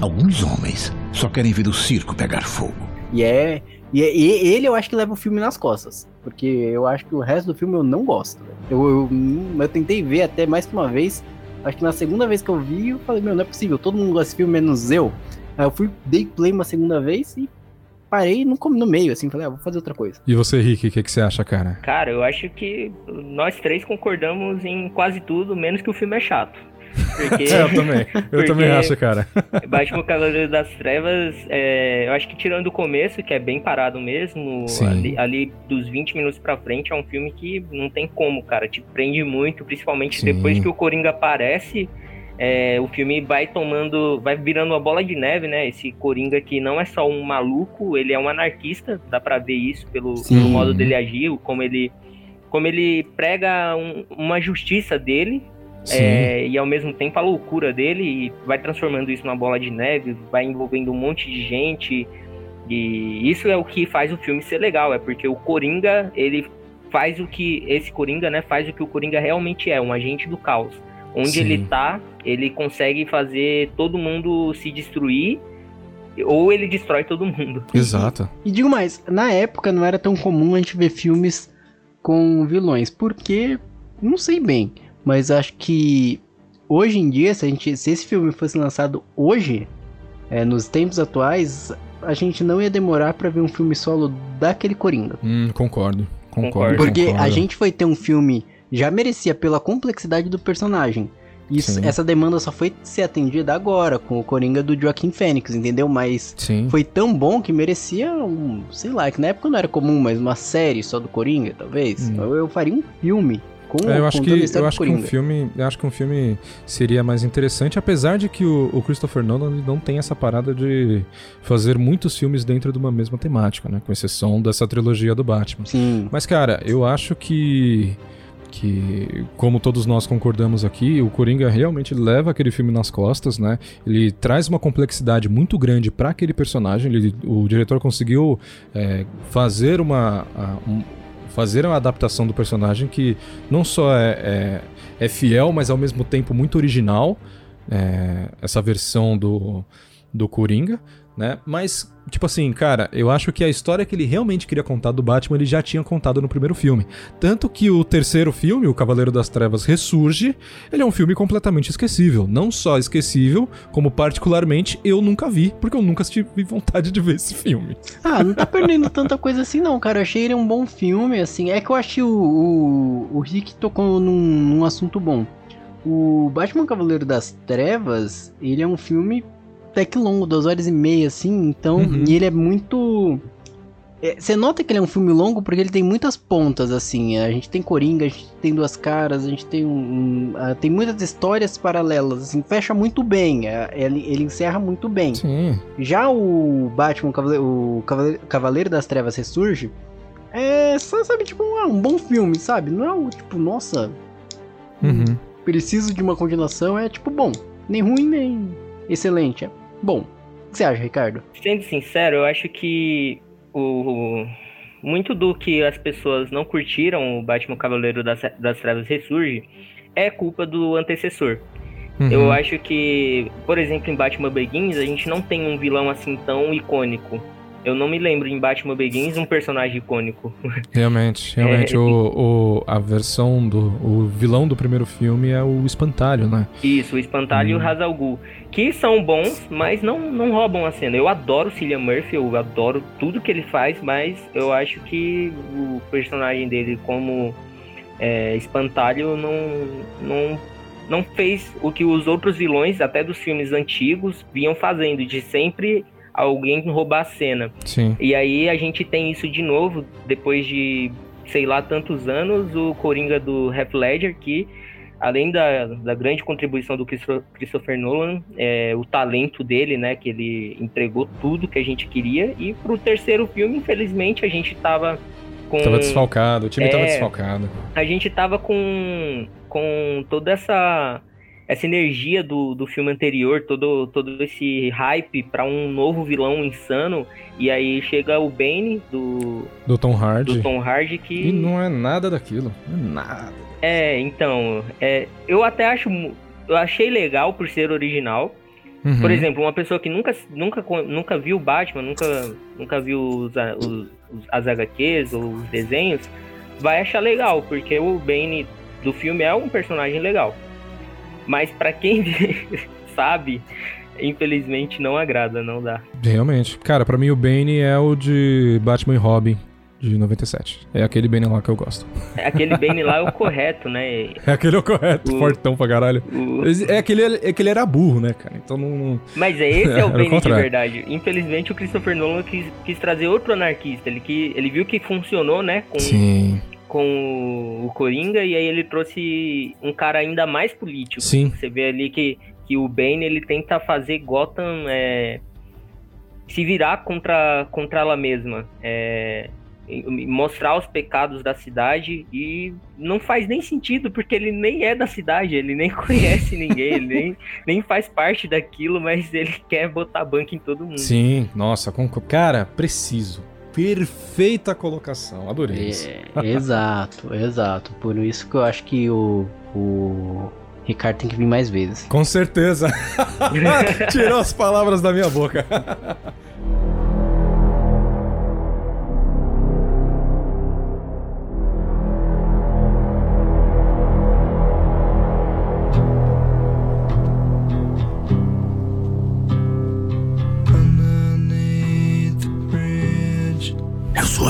Alguns homens só querem ver o circo pegar fogo. E é. E, é- e ele eu acho que leva o filme nas costas. Porque eu acho que o resto do filme eu não gosto. Eu, eu, eu tentei ver até mais que uma vez. Acho que na segunda vez que eu vi, eu falei, meu, não é possível, todo mundo gosta desse filme, menos eu. Aí eu fui, dei play uma segunda vez e parei no, no meio, assim, falei, ah, vou fazer outra coisa. E você, Rick, o que, que você acha, cara? Cara, eu acho que nós três concordamos em quase tudo, menos que o filme é chato. Porque É, eu também. Eu também acho, cara. Batman Cavaleiro das Trevas, é, eu acho que tirando o começo, que é bem parado mesmo, ali, ali dos 20 minutos pra frente, é um filme que não tem como, cara. Te prende muito, principalmente Sim. depois que o Coringa aparece. é, o filme vai tomando, vai virando uma bola de neve, né? Esse Coringa que não é só um maluco, ele é um anarquista, dá pra ver isso pelo, pelo modo dele agir, como ele, como ele prega um- uma justiça dele. É, e ao mesmo tempo a loucura dele e vai transformando isso numa bola de neve, vai envolvendo um monte de gente. E isso é o que faz o filme ser legal, é porque o Coringa, ele faz o que esse Coringa, né, faz o que o Coringa realmente é, um agente do caos. Onde Sim. ele tá, ele consegue fazer todo mundo se destruir ou ele destrói todo mundo. Exato. E digo mais, na época não era tão comum a gente ver filmes com vilões, porque não sei bem, mas acho que hoje em dia, se, a gente, se esse filme fosse lançado hoje, é, nos tempos atuais, a gente não ia demorar pra ver um filme solo daquele Coringa. Hum, concordo. Concordo. Concordo. Porque concordo. a gente foi ter um filme já merecia pela complexidade do personagem. Isso, Sim. essa demanda só foi ser atendida agora com o Coringa do Joaquim Fênix, entendeu? Mas Sim. foi tão bom que merecia um, sei lá, que na época não era comum, mas uma série só do Coringa, talvez. Hum. Eu, eu faria um filme com É, eu acho que eu acho que um filme, eu acho que um filme seria mais interessante, apesar de que o, o Christopher Nolan não tem essa parada de fazer muitos filmes dentro de uma mesma temática, né, com exceção dessa trilogia do Batman. Sim. Mas cara, eu acho que que como todos nós concordamos aqui, o Coringa realmente leva aquele filme nas costas, né? Ele traz uma complexidade muito grande para aquele personagem. Ele- o diretor conseguiu é, fazer uma a- um- fazer uma adaptação do personagem que não só é, é, é fiel, mas ao mesmo tempo muito original. é, essa versão do, do Coringa, né? Mas, tipo assim, cara, eu acho que a história que ele realmente queria contar do Batman, ele já tinha contado no primeiro filme. Tanto que o terceiro filme, O Cavaleiro das Trevas Ressurge, ele é um filme completamente esquecível. Não só esquecível, como particularmente eu nunca vi, porque eu nunca tive vontade de ver esse filme. Ah, não tá perdendo tanta coisa assim não, cara. Eu achei ele um bom filme, assim. É que eu achei o, o, o Rick tocou num, num assunto bom. O Batman Cavaleiro das Trevas, ele é um filme até que longo, duas horas e meia, assim. Então, Uhum. e ele é muito... é, Você nota que ele é um filme longo porque ele tem muitas pontas, assim. A gente tem Coringa, a gente tem Duas Caras, a gente tem um... um- ah, tem muitas histórias paralelas, assim. Fecha muito bem, é, ele, ele encerra muito bem. Sim. Já o Batman, Cavale- o Cavale- Cavaleiro das Trevas Ressurge, é só, sabe, tipo, um, um bom filme, sabe? Não é um, tipo, nossa, Uhum. preciso de uma continuação, é tipo, bom. Nem ruim, nem excelente, é bom. O que você acha, Ricardo? Sendo sincero, eu acho que o muito do que as pessoas não curtiram o Batman Cavaleiro das, das Trevas Ressurge é culpa do antecessor. Uhum. Eu acho que, por exemplo, em Batman Begins, a gente não tem um vilão assim tão icônico. Eu não me lembro em Batman Begins um personagem icônico. Realmente, realmente, É, o, o- a versão do. O vilão do primeiro filme é o espantalho, né? Isso, o Espantalho e o Hazal Ghul, que são bons, mas não, não roubam a cena. Eu adoro Cillian Murphy, eu adoro tudo que ele faz, mas eu acho que o personagem dele como é, Espantalho não, não, não fez o que os outros vilões, até dos filmes antigos, vinham fazendo, de sempre alguém roubar a cena. Sim. E aí a gente tem isso de novo, depois de, sei lá, tantos anos, o Coringa do Heath Ledger, que além da, da grande contribuição do Christo- Christopher Nolan, é, o talento dele, né, que ele entregou tudo que a gente queria, e pro terceiro filme, infelizmente, a gente tava com... Tava desfalcado, o time tava É. desfalcado. A gente tava com, com toda essa essa energia do, do filme anterior, todo, todo esse hype pra um novo vilão insano, e aí chega o Bane do, Do Tom Hardy. do Tom Hardy que E não é nada daquilo. Não é nada. É, então, é, eu até acho eu achei legal por ser original. Uhum. Por exemplo, uma pessoa que nunca nunca nunca viu Batman, nunca nunca viu os, os- as HQs ou os desenhos, vai achar legal, porque o Bane do filme é um personagem legal. Mas pra quem sabe, infelizmente não agrada, não dá. Realmente. Cara, pra mim o Bane é o de Batman e Robin de 97. É aquele Bane lá que eu gosto. Aquele Bane lá é o correto, né? É aquele é o correto, O- fortão pra caralho. O- É aquele, é aquele era burro, né, cara? Então não. Mas é esse é Era o Bane de verdade. Infelizmente o Christopher Nolan quis, quis trazer outro anarquista. Ele, que, ele viu que funcionou, né? Com, Sim. com o Coringa e aí ele trouxe um cara ainda mais político. Sim. Você vê ali que, que o Bane ele tenta fazer Gotham é, se virar contra, contra ela mesma. É, mostrar os pecados da cidade e não faz nem sentido, porque ele nem é da cidade, ele nem conhece ninguém, ele nem, nem faz parte daquilo, mas ele quer botar banco em todo mundo. Sim, nossa, com... cara, preciso. Perfeita colocação, adorei isso. É, exato, exato. Por isso que eu acho que o, o Ricardo tem que vir mais vezes. Com certeza. Tirou as palavras da minha boca.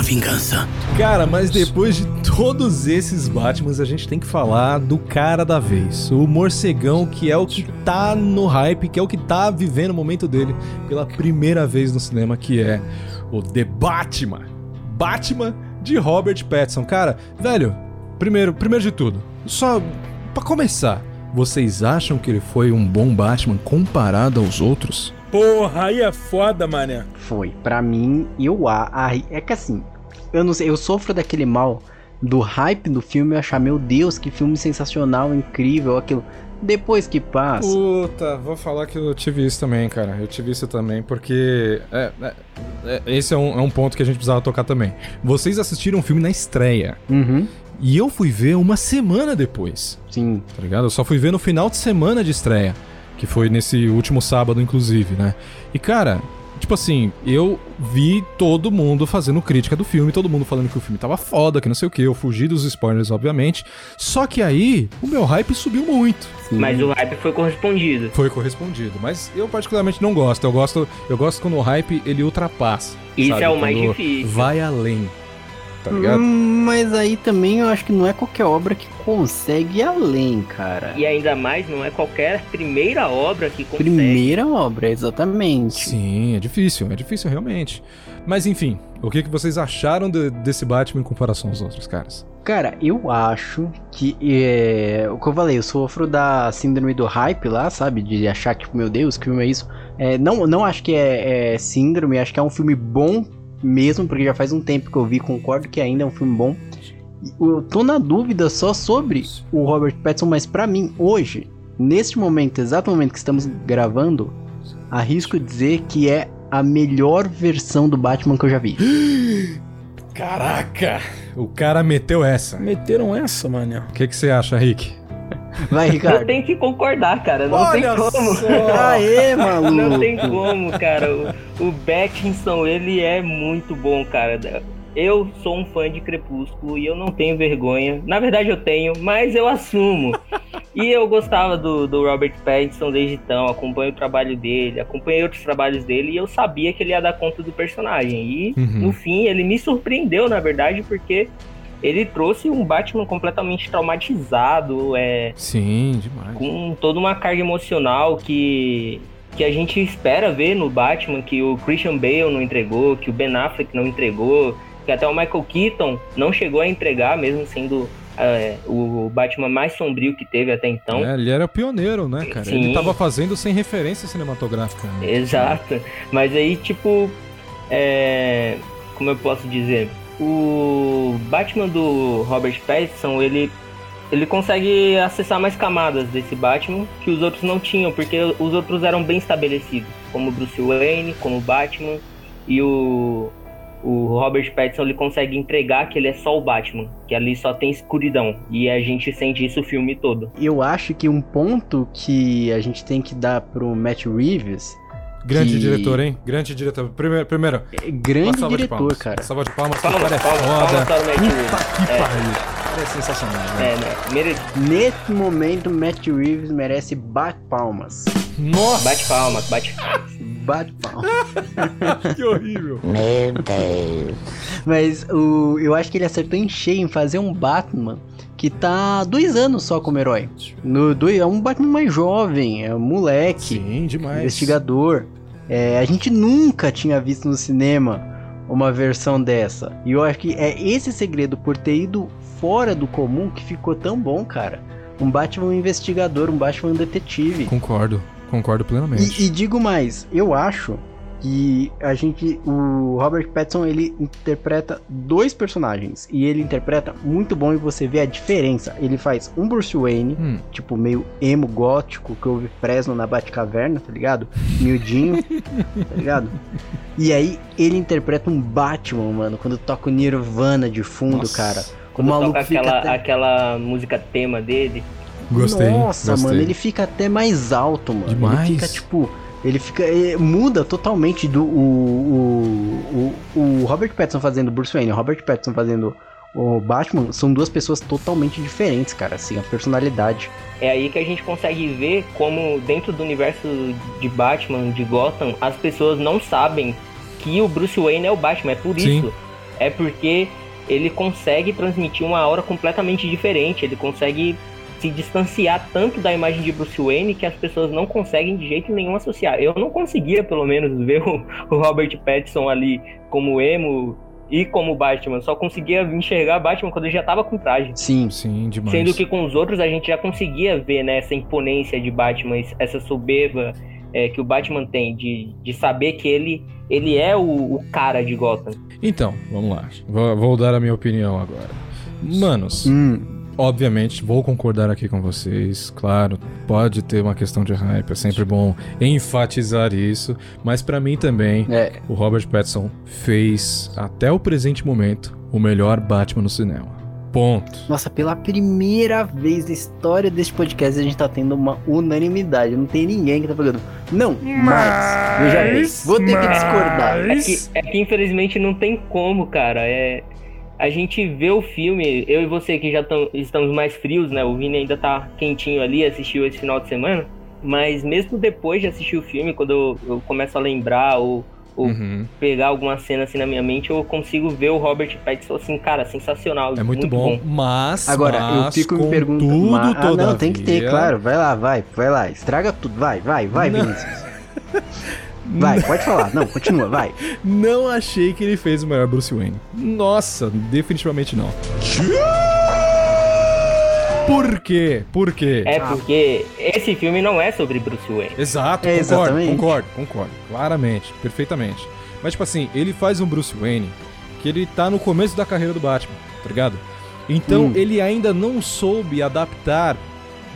Vingança. Cara, mas depois de todos esses Batmans, a gente tem que falar do cara da vez. O morcegão, que é o que tá no hype, que é o que tá vivendo o momento dele pela primeira vez no cinema, que é o The Batman. Batman de Robert Pattinson. Cara, velho, primeiro, primeiro de tudo, só pra começar, vocês acham que ele foi um bom Batman comparado aos outros? Porra, aí é foda, mané. Foi. Pra mim, eu a, a- é que assim, eu não sei, eu sofro daquele mal do hype do filme e achar, meu Deus, que filme sensacional, incrível, aquilo. Depois que passa, Puta, vou falar que eu tive isso também, cara. Eu tive isso também, porque. é, é, é, esse é um, é um ponto que a gente precisava tocar também. Vocês assistiram o filme na estreia. uhum, E eu fui ver uma semana depois, sim, tá ligado? Eu só fui ver no final de semana de estreia. Que foi nesse último sábado, inclusive, né? E, cara, tipo assim, eu vi todo mundo fazendo crítica do filme, todo mundo falando que o filme tava foda, que não sei o que. Eu fugi dos spoilers, obviamente. Só que aí, o meu hype subiu muito. sim. Mas o hype foi correspondido. Foi correspondido, mas eu particularmente não gosto. Eu gosto, eu gosto quando o hype ele ultrapassa. Isso sabe? é o mais Quando difícil. Vai além. Tá ligado? Hum, mas aí também eu acho que não é qualquer obra que consegue ir além, cara. E ainda mais, não é qualquer primeira obra que consegue. Primeira obra, exatamente. Sim, é difícil, é difícil realmente. Mas enfim, o que, que vocês acharam de- desse Batman em comparação aos outros caras? Cara, eu acho que é, o que eu falei, eu sofro da síndrome do hype lá, sabe? De achar que, meu Deus, que filme é isso. É, não, não acho que é, é síndrome, acho que é um filme bom mesmo, porque já faz um tempo que eu vi, concordo que ainda é um filme bom. Eu tô na dúvida só sobre o Robert Pattinson, mas pra mim, hoje, neste momento, exato momento que estamos gravando, arrisco dizer que é a melhor versão do Batman que eu já vi. Caraca! O cara meteu essa. Meteram essa, mané. O que, que você acha, Rick? Vai, Eu Ricardo. tenho que concordar, cara. Não tem como. Aê, maluco. Não tem como, cara. O, o Pattinson, ele é muito bom, cara. Eu sou um fã de Crepúsculo e eu não tenho vergonha. Na verdade, eu tenho, mas eu assumo. E eu gostava do, do Robert Pattinson desde então. Acompanho o trabalho dele, acompanhei outros trabalhos dele e eu sabia que ele ia dar conta do personagem. E Uhum. no fim, ele me surpreendeu, na verdade, porque ele trouxe um Batman completamente traumatizado. É, Sim, demais. com toda uma carga emocional que, que a gente espera ver no Batman, que o Christian Bale não entregou, que o Ben Affleck não entregou, que até o Michael Keaton não chegou a entregar, mesmo sendo é, o Batman mais sombrio que teve até então. É, ele era pioneiro, né, cara? Ele Sim. tava fazendo sem referência cinematográfica. né? Exato. Mas aí, tipo, é, como eu posso dizer, o Batman do Robert Pattinson, ele ele consegue acessar mais camadas desse Batman que os outros não tinham, porque os outros eram bem estabelecidos, como Bruce Wayne, como Batman, e o o Robert Pattinson ele consegue entregar que ele é só o Batman, que ali só tem escuridão, e a gente sente isso o filme todo. Eu acho que um ponto que a gente tem que dar pro Matt Reeves, Grande que- diretor, hein? Grande diretor. Primeiro, primeiro é grande uma salva de diretor, palmas. cara. Salva de palmas, cara é palmas, palmas foda. para o Matt Reeves. Puta que É. pariu. É sensacional, né? É, né? Mere- Nesse momento, Matt Reeves merece bate palmas. Nossa, Bate palmas, bate palmas. Bate palmas. que horrível. Mas o, eu acho que ele acertou em cheio em fazer um Batman que tá há dois anos só como herói. No, dois, é um Batman mais jovem, é um moleque. Sim, demais. investigador. É, a gente nunca tinha visto no cinema uma versão dessa. E eu acho que é esse segredo por ter ido fora do comum que ficou tão bom, cara. Um Batman investigador, um Batman detetive. Concordo, concordo plenamente. E, e digo mais, eu acho que a gente, o Robert Pattinson, ele interpreta dois personagens e ele interpreta muito bom e você vê a diferença. Ele faz um Bruce Wayne, Hum. tipo meio emo gótico que houve Fresno na Batcaverna, tá ligado? Miudinho, tá ligado? E aí ele interpreta um Batman, mano, quando toca o Nirvana de fundo, Nossa. cara. O Quando maluco toca fica aquela, até... aquela música tema dele. Gostei. Nossa, gostei. mano, ele fica até mais alto, mano. Demais. Ele fica tipo. Ele fica. eh, muda totalmente do. O, o, o, o Robert Pattinson fazendo Bruce Wayne e o Robert Pattinson fazendo o Batman são duas pessoas totalmente diferentes, cara. Assim, a personalidade. É aí que a gente consegue ver como dentro do universo de Batman, de Gotham, as pessoas não sabem que o Bruce Wayne é o Batman. É por Sim. isso. É porque ele consegue transmitir uma aura completamente diferente. Ele consegue se distanciar tanto da imagem de Bruce Wayne que as pessoas não conseguem de jeito nenhum associar. Eu não conseguia, pelo menos, ver o, o Robert Pattinson ali como emo e como Batman. Só conseguia enxergar Batman quando ele já tava com traje. Sim. Sim, demais. Sendo que com os outros a gente já conseguia ver né, essa imponência de Batman, essa soberba é, que o Batman tem, de, de saber que ele, ele é o, o cara de Gotham. Então, vamos lá. Vou, vou dar a minha opinião agora. Manos, Hum. Obviamente, vou concordar aqui com vocês. Claro, pode ter uma questão de hype, é sempre bom enfatizar isso. Mas pra mim também, É. o Robert Pattinson fez, até o presente momento, o melhor Batman no cinema. Ponto. Nossa, pela primeira vez na história desse podcast a gente tá tendo uma unanimidade. Não tem ninguém que tá falando. Não, mas. Veja bem, vou ter que discordar. É que, é que infelizmente não tem como, cara. É, a gente vê o filme, eu e você que já tão- estamos mais frios, né? O Vini ainda tá quentinho ali, assistiu esse final de semana. Mas mesmo depois de assistir o filme, quando eu, eu começo a lembrar ou, ou Uhum. pegar alguma cena assim na minha mente, eu consigo ver o Robert Pattinson assim, cara, sensacional. É muito, bom, mas. Agora, eu mas, fico me perguntando. mas- Ah, não, tem que ter, claro. Vai lá, vai, vai lá. Estraga tudo. Vai, vai, vai, Não. Vinícius. Vai, pode falar. Não, continua, vai. Não achei que ele fez o melhor Bruce Wayne. Nossa, definitivamente não. Por quê? Por quê? É porque esse filme não é sobre Bruce Wayne. Exato, É, concordo, exatamente. concordo, concordo. Claramente, perfeitamente. Mas, tipo assim, ele faz um Bruce Wayne que ele tá no começo da carreira do Batman, tá ligado? Então, Hum. ele ainda não soube adaptar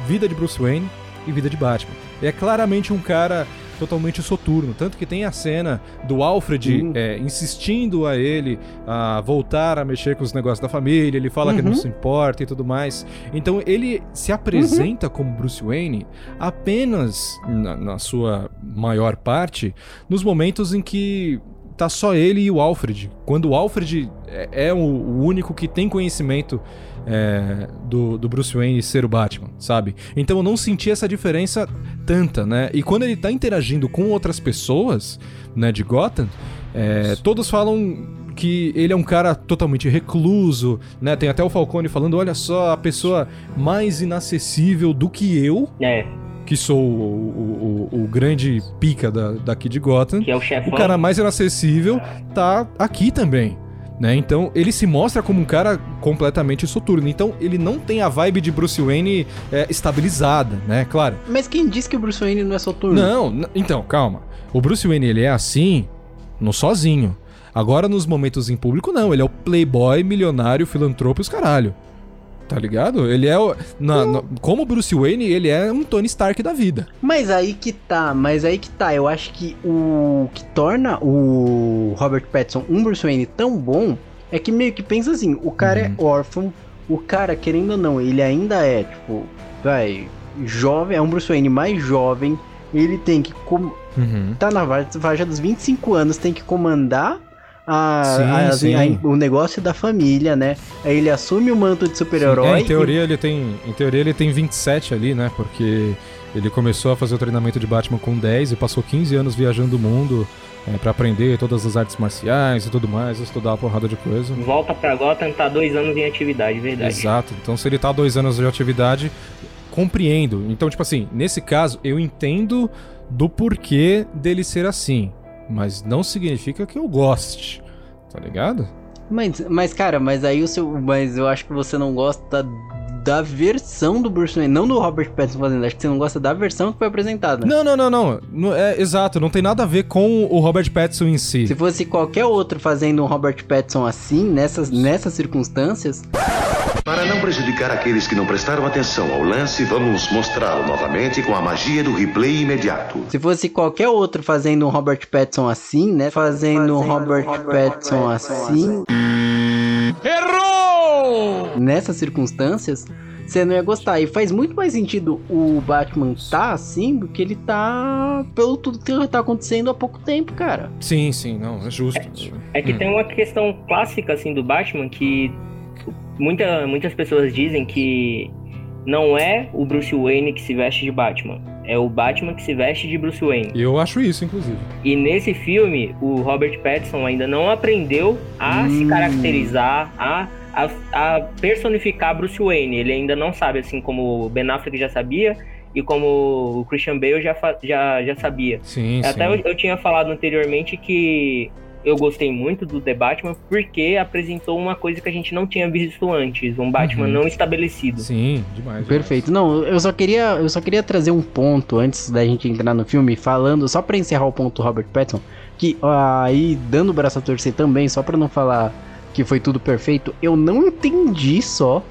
vida de Bruce Wayne e vida de Batman. Ele é claramente um cara totalmente soturno. Tanto que tem a cena do Alfred Hum. é, insistindo a ele a voltar a mexer com os negócios da família. Ele fala que não Uhum. se importa e tudo mais. Então ele se apresenta como Bruce Wayne apenas, na, na sua maior parte, nos momentos em que tá só ele e o Alfred. Quando o Alfred é, é o, o único que tem conhecimento é, do, do Bruce Wayne ser o Batman, sabe? Então eu não senti essa diferença tanta, né? E quando ele tá interagindo com outras pessoas, né, de Gotham, é, todos falam que ele é um cara totalmente recluso, né? Tem até o Falcone falando, olha só, a pessoa mais inacessível do que eu, É, que sou o, o- o- grande pica da, daqui de Gotham. que é o O cara mais inacessível tá aqui também. Né? Então ele se mostra como um cara completamente soturno. Então ele não tem a vibe de Bruce Wayne é, estabilizada, né? Claro. Mas quem disse que o Bruce Wayne não é soturno? Não, então, calma. O Bruce Wayne ele é assim, no sozinho. Agora nos momentos em público, não. Ele é o playboy, milionário, filantropo e os caralho. Tá ligado? Ele é o. na- na- como Bruce Wayne, ele é um Tony Stark da vida. Mas aí que tá, mas aí que tá. Eu acho que o que torna o Robert Pattinson um Bruce Wayne tão bom é que meio que pensa assim, o cara Uhum. é órfão, o cara, querendo ou não, ele ainda é, tipo, vai, jovem, é um Bruce Wayne mais jovem, ele tem que com- Uhum. tá na va- faixa dos 25 anos, tem que comandar a- Sim, a- sim. a- o negócio da família, né? Aí ele assume o manto de super-herói. É, em teoria ele tem, em teoria ele tem 27 ali, né? Porque ele começou a fazer o treinamento de Batman com 10 e passou 15 anos viajando o mundo é, para aprender todas as artes marciais e tudo mais, estudar uma porrada de coisa. Volta pra Gotham, tá dois anos em atividade, verdade. Exato. Então se ele tá dois anos de atividade, compreendo. Então, tipo assim, nesse caso, eu entendo do porquê dele ser assim. Mas não significa que eu goste. Tá ligado? Mas, mas, cara, mas aí o seu. Mas eu acho que você não gosta da versão do Bruce Wayne, não do Robert Pattinson fazendo. Acho que você não gosta da versão que foi apresentada. Não, não, não, não. não é, exato, não tem nada a ver com o Robert Pattinson em si. Se fosse qualquer outro fazendo um Robert Pattinson assim, nessas, nessas circunstâncias. Para não prejudicar aqueles que não prestaram atenção ao lance, vamos mostrá-lo novamente com a magia do replay imediato. Se fosse qualquer outro fazendo um Robert Pattinson assim, né? Fazendo, um Robert, Pattinson assim. Errou! Nessas circunstâncias, você não ia gostar. E faz muito mais sentido o Batman tá assim do que ele tá pelo tudo que tá acontecendo há pouco tempo, cara. Sim, sim, não, é justo. É que Hum. tem uma questão clássica assim do Batman que muita, muitas pessoas dizem que não é o Bruce Wayne que se veste de Batman, é o Batman que se veste de Bruce Wayne. Eu acho isso, inclusive. E nesse filme, o Robert Pattinson ainda não aprendeu a se Hum. caracterizar, a, a, a personificar Bruce Wayne. Ele ainda não sabe, assim como o Ben Affleck já sabia e como o Christian Bale já, já, já sabia. Sim, Até sim. eu, eu tinha falado anteriormente que eu gostei muito do The Batman porque apresentou uma coisa que a gente não tinha visto antes, um Batman Uhum. não estabelecido. Sim, demais. Perfeito. Não, eu só queria, eu só queria trazer um ponto antes da gente entrar no filme, falando só pra encerrar o ponto do Robert Pattinson, que aí dando o braço a torcer também, só pra não falar que foi tudo perfeito, eu não entendi só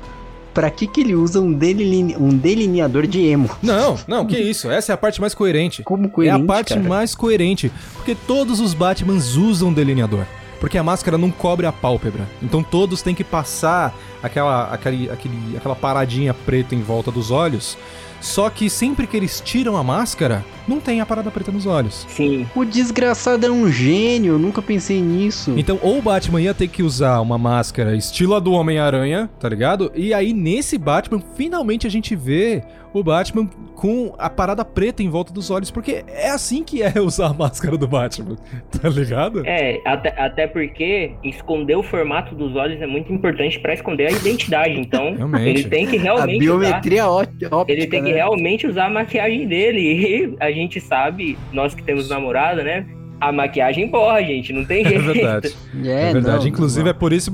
pra que que ele usa um, deline- um delineador de emo. Não, não, que isso. Essa é a parte mais coerente. Como É coerente, a parte cara? mais coerente. Porque todos os Batmans usam delineador. Porque a máscara não cobre a pálpebra. Então todos têm que passar aquela, aquele, aquele, aquela paradinha preta em volta dos olhos. Só que sempre que eles tiram a máscara, não tem a parada preta nos olhos. Sim. O desgraçado é um gênio, eu nunca pensei nisso. Então, ou o Batman ia ter que usar uma máscara estilo a do Homem-Aranha, tá ligado? E aí, nesse Batman, finalmente a gente vê o Batman com a parada preta em volta dos olhos, porque é assim que é usar a máscara do Batman, tá ligado? É, até, até porque esconder o formato dos olhos é muito importante pra esconder a identidade. Então, Realmente. ele tem que a realmente biometria ó- usar, óptica, ele tem que realmente usar a maquiagem dele. E a gente sabe, nós que temos namorada, né? A maquiagem borra, gente, não tem É jeito. verdade. É, É verdade. não, Inclusive, não. é por isso.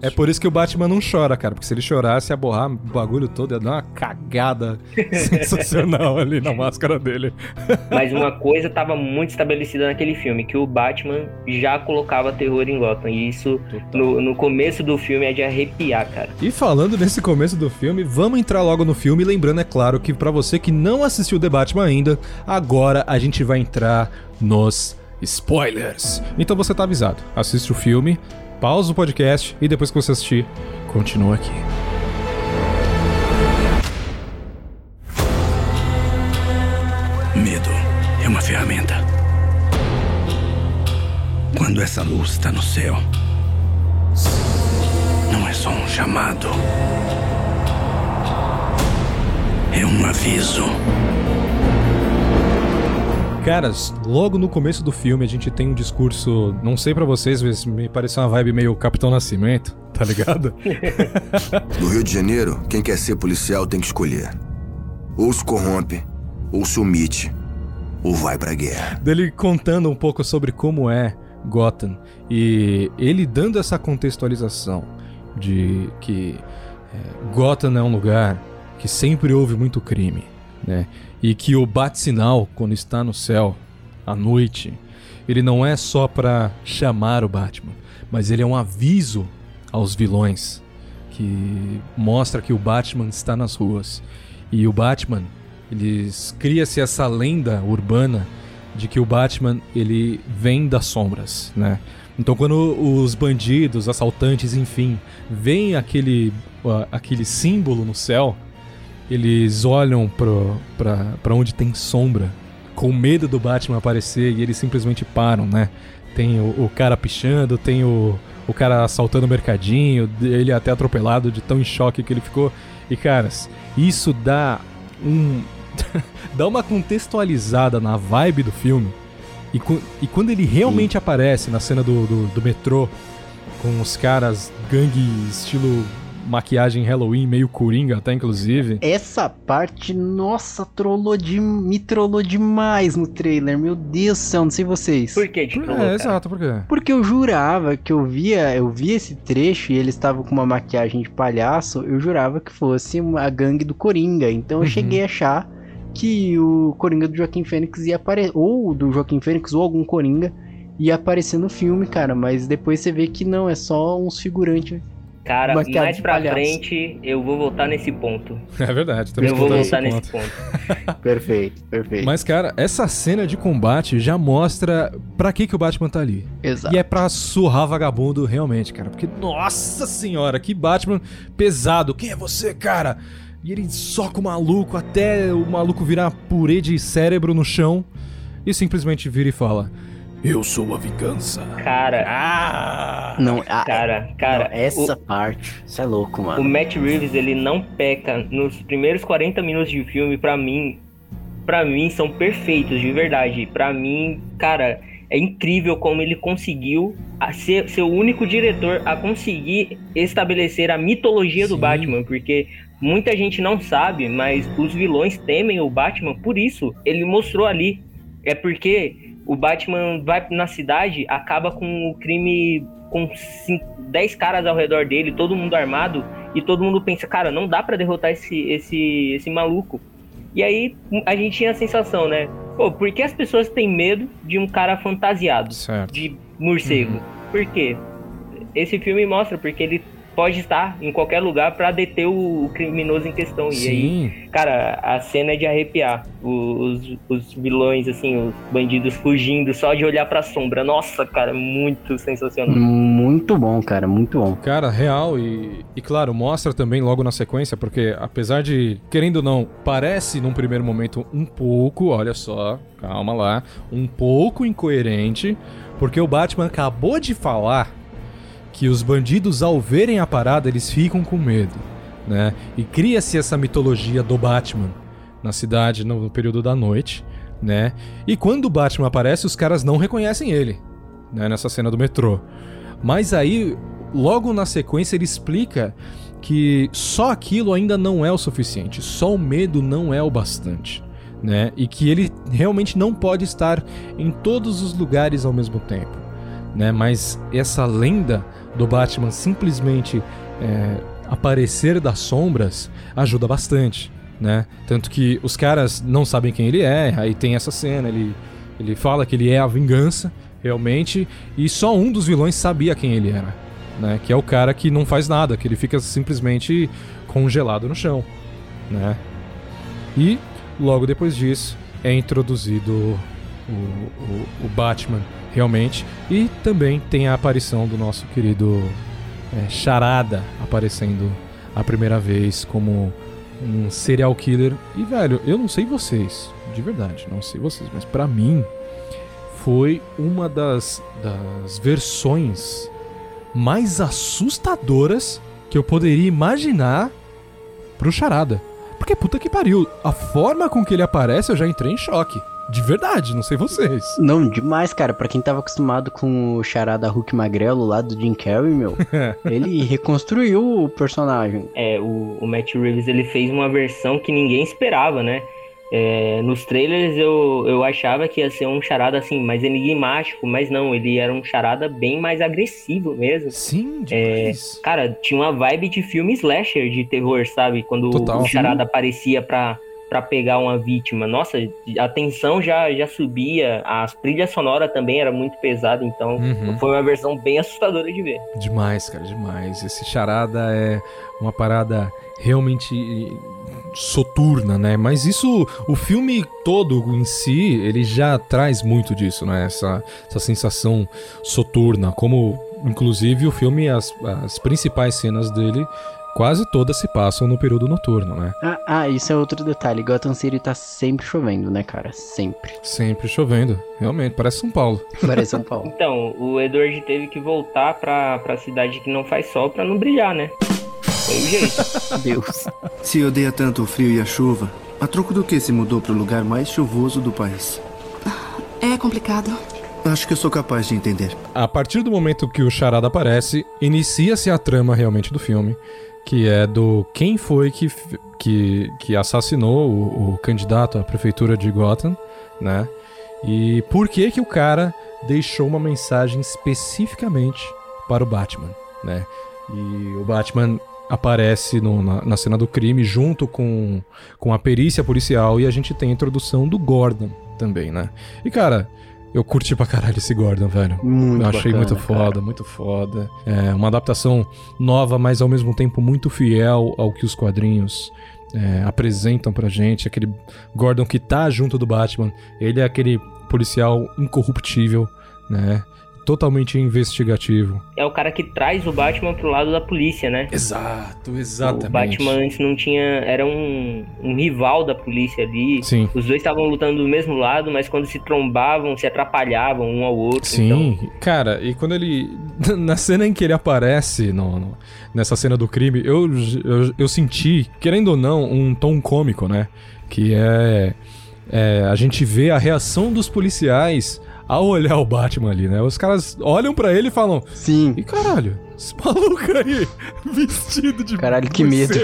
É por isso que o Batman não chora, cara. Porque se ele chorasse, ia borrar o bagulho todo, ia dar uma cagada sensacional ali na máscara dele. Mas uma coisa estava muito estabelecida naquele filme, que o Batman já colocava terror em Gotham. E isso, no, no começo do filme, é de arrepiar, cara. E falando nesse começo do filme, vamos entrar logo no filme, lembrando, é claro, que pra você que não assistiu The Batman ainda, agora a gente vai entrar nos spoilers. Então você tá avisado. Assiste o filme, pausa o podcast e depois que você assistir, continua aqui. Medo é uma ferramenta. Quando essa luz está no céu, não é só um chamado. É um aviso. Caras, logo no começo do filme a gente tem um discurso, não sei pra vocês, mas me pareceu uma vibe meio Capitão Nascimento, tá ligado? No Rio de Janeiro, quem quer ser policial tem que escolher. Ou se corrompe, ou se omite, ou vai pra guerra. dele contando um pouco sobre como é Gotham e ele dando essa contextualização de que é, Gotham é um lugar que sempre houve muito crime, né? E que o bate-sinal quando está no céu à noite, ele não é só pra chamar o Batman, mas ele é um aviso aos vilões que mostra que o Batman está nas ruas. E o Batman, eles cria-se essa lenda urbana de que o Batman ele vem das sombras, né? Então quando os bandidos, assaltantes, enfim, veem aquele aquele símbolo no céu, eles olham pra onde tem sombra, com medo do Batman aparecer e eles simplesmente param, né? Tem o, o cara pichando, tem o, o cara assaltando o mercadinho, ele até atropelado de tão em choque que ele ficou. E caras, isso dá um. dá uma contextualizada na vibe do filme. E, e quando ele realmente aparece na cena do, do, do metrô, com os caras gangue estilo maquiagem Halloween, meio coringa até, inclusive. Essa parte, nossa, trollou de, me trollou demais no trailer. Meu Deus do céu, não sei vocês. Por que te É, exato, por quê? Porque eu jurava que eu via, eu via esse trecho e eles estavam com uma maquiagem de palhaço, eu jurava que fosse uma- a gangue do Coringa. Então eu Uhum. cheguei a achar que o Coringa do Joaquim Fênix ia aparecer, ou do Joaquim Fênix, ou algum Coringa ia aparecer no filme, cara. Mas depois você vê que não, é só uns figurantes. Cara, mais pra palhaço. frente eu vou voltar nesse ponto. É verdade, temos Eu vou voltar nesse nesse ponto. Perfeito, perfeito. Mas, cara, essa cena de combate já mostra pra que, que o Batman tá ali. Exato. E é pra surrar vagabundo realmente, cara. Porque, nossa senhora, que Batman pesado. Quem é você, cara? E ele soca o maluco até o maluco virar purê de cérebro no chão. E simplesmente vira e fala: Eu sou a vingança. Cara, Ah! Não, a- cara, cara. não, essa o- parte, isso é louco, O mano. Matt Reeves, ele não peca nos primeiros 40 minutos de filme, pra mim, pra mim são perfeitos, de verdade. Pra mim, cara, é incrível como ele conseguiu a ser, ser o único diretor a conseguir estabelecer a mitologia do Sim. Batman, porque muita gente não sabe, mas os vilões temem o Batman por isso. Ele mostrou ali. É porque o Batman vai na cidade, acaba com o crime com 10 caras ao redor dele, todo mundo armado, e todo mundo pensa, cara, não dá pra derrotar esse, esse, esse maluco. E aí a gente tinha a sensação, né? Pô, por que as pessoas têm medo de um cara fantasiado, Certo. de morcego? Por quê? Esse filme mostra porque ele pode estar em qualquer lugar pra deter o, criminoso em questão. E aí Sim. Cara, a cena é de arrepiar. Os, os vilões, assim, os bandidos fugindo só de olhar pra sombra. Nossa, cara, muito sensacional. Muito bom, cara, muito bom. Cara, real e, e claro, mostra também logo na sequência, porque apesar de, querendo ou não, parece num primeiro momento um pouco, olha só, calma lá, um pouco incoerente, porque o Batman acabou de falar que os bandidos ao verem a parada eles ficam com medo, né? E cria-se essa mitologia do Batman na cidade no período da noite, né? E quando o Batman aparece, os caras não reconhecem ele, né? Nessa cena do metrô. Mas aí, logo na sequência, ele explica que só aquilo ainda não é o suficiente, só o medo não é o bastante, né? E que ele realmente não pode estar em todos os lugares ao mesmo tempo, né? Mas essa lenda do Batman simplesmente é, aparecer das sombras ajuda bastante, né? Tanto que os caras não sabem quem ele é, aí tem essa cena, ele, ele fala que ele é a vingança, realmente, e só um dos vilões sabia quem ele era, né? Que é o cara que não faz nada, que ele fica simplesmente congelado no chão, né? E logo depois disso é introduzido o, o, o Batman realmente e também tem a aparição do nosso querido é, Charada aparecendo a primeira vez como um serial killer e velho eu não sei vocês de verdade não sei vocês mas pra mim foi uma das, das versões mais assustadoras que eu poderia imaginar pro Charada. Porque puta que pariu, a forma com que ele aparece eu já entrei em choque. De verdade, não sei vocês. Não, demais, cara. Pra quem tava acostumado com o charada Hulk Magrelo lá do Jim Carrey, meu, ele reconstruiu o personagem. É, o, o Matt Reeves ele fez uma versão que ninguém esperava, né? É, nos trailers eu, eu achava que ia ser um charada assim, mais enigmático, mas não, ele era um charada bem mais agressivo mesmo. Sim, É, cara, tinha uma vibe de filme slasher de terror, sabe? Quando Total. o charada aparecia pra, pra pegar uma vítima. Nossa, a tensão já, já subia, a trilha sonora também era muito pesada, então Uhum. foi uma versão bem assustadora de ver. Demais, cara, demais. Esse charada é uma parada realmente soturna, né? Mas isso, o filme todo em si, ele já traz muito disso, né? Essa, essa sensação soturna, como inclusive o filme, as, as principais cenas dele, quase todas se passam no período noturno, né? Ah, ah, isso é outro detalhe. Gotham City tá sempre chovendo, né, cara? Sempre. Sempre chovendo, realmente, parece São Paulo. Parece São Paulo. Então, o Edward teve que voltar pra, pra cidade que não faz sol pra não brilhar, né? Foi o jeito. Deus. Se odeia tanto o frio e a chuva, a troco do que se mudou para o lugar mais chuvoso do país? É complicado. Acho que eu sou capaz de entender. A partir do momento que o Charada aparece, inicia-se a trama realmente do filme, Que é do quem foi que, que, que assassinou o, o candidato à prefeitura de Gotham, né? E por que que o cara deixou uma mensagem especificamente para o Batman, né? E o Batman aparece no- na, na cena do crime junto com, com a perícia policial e a gente tem a introdução do Gordon também, né? E cara, eu curti pra caralho esse Gordon, velho. Muito eu achei bacana, muito foda, muito foda. É uma adaptação nova, mas ao mesmo tempo muito fiel ao que os quadrinhos é, apresentam pra gente. Aquele Gordon que tá junto do Batman. Ele é aquele policial incorruptível, né? Totalmente investigativo. É o cara que traz o Batman pro lado da polícia, né? Exato, O exatamente. Batman antes não tinha. Era um, um rival da polícia ali. Sim. Os dois estavam lutando do mesmo lado, mas quando se trombavam, se atrapalhavam um ao outro. Sim, Então, cara, e quando ele. Na cena em que ele aparece, no, no- nessa cena do crime, eu, eu, eu senti, querendo ou não, um tom cômico, né? Que é, é. A gente vê a reação dos policiais ao olhar o Batman ali, né? Os caras olham pra ele e falam: Sim. E caralho, esse maluco aí, vestido de. Caralho, que medo.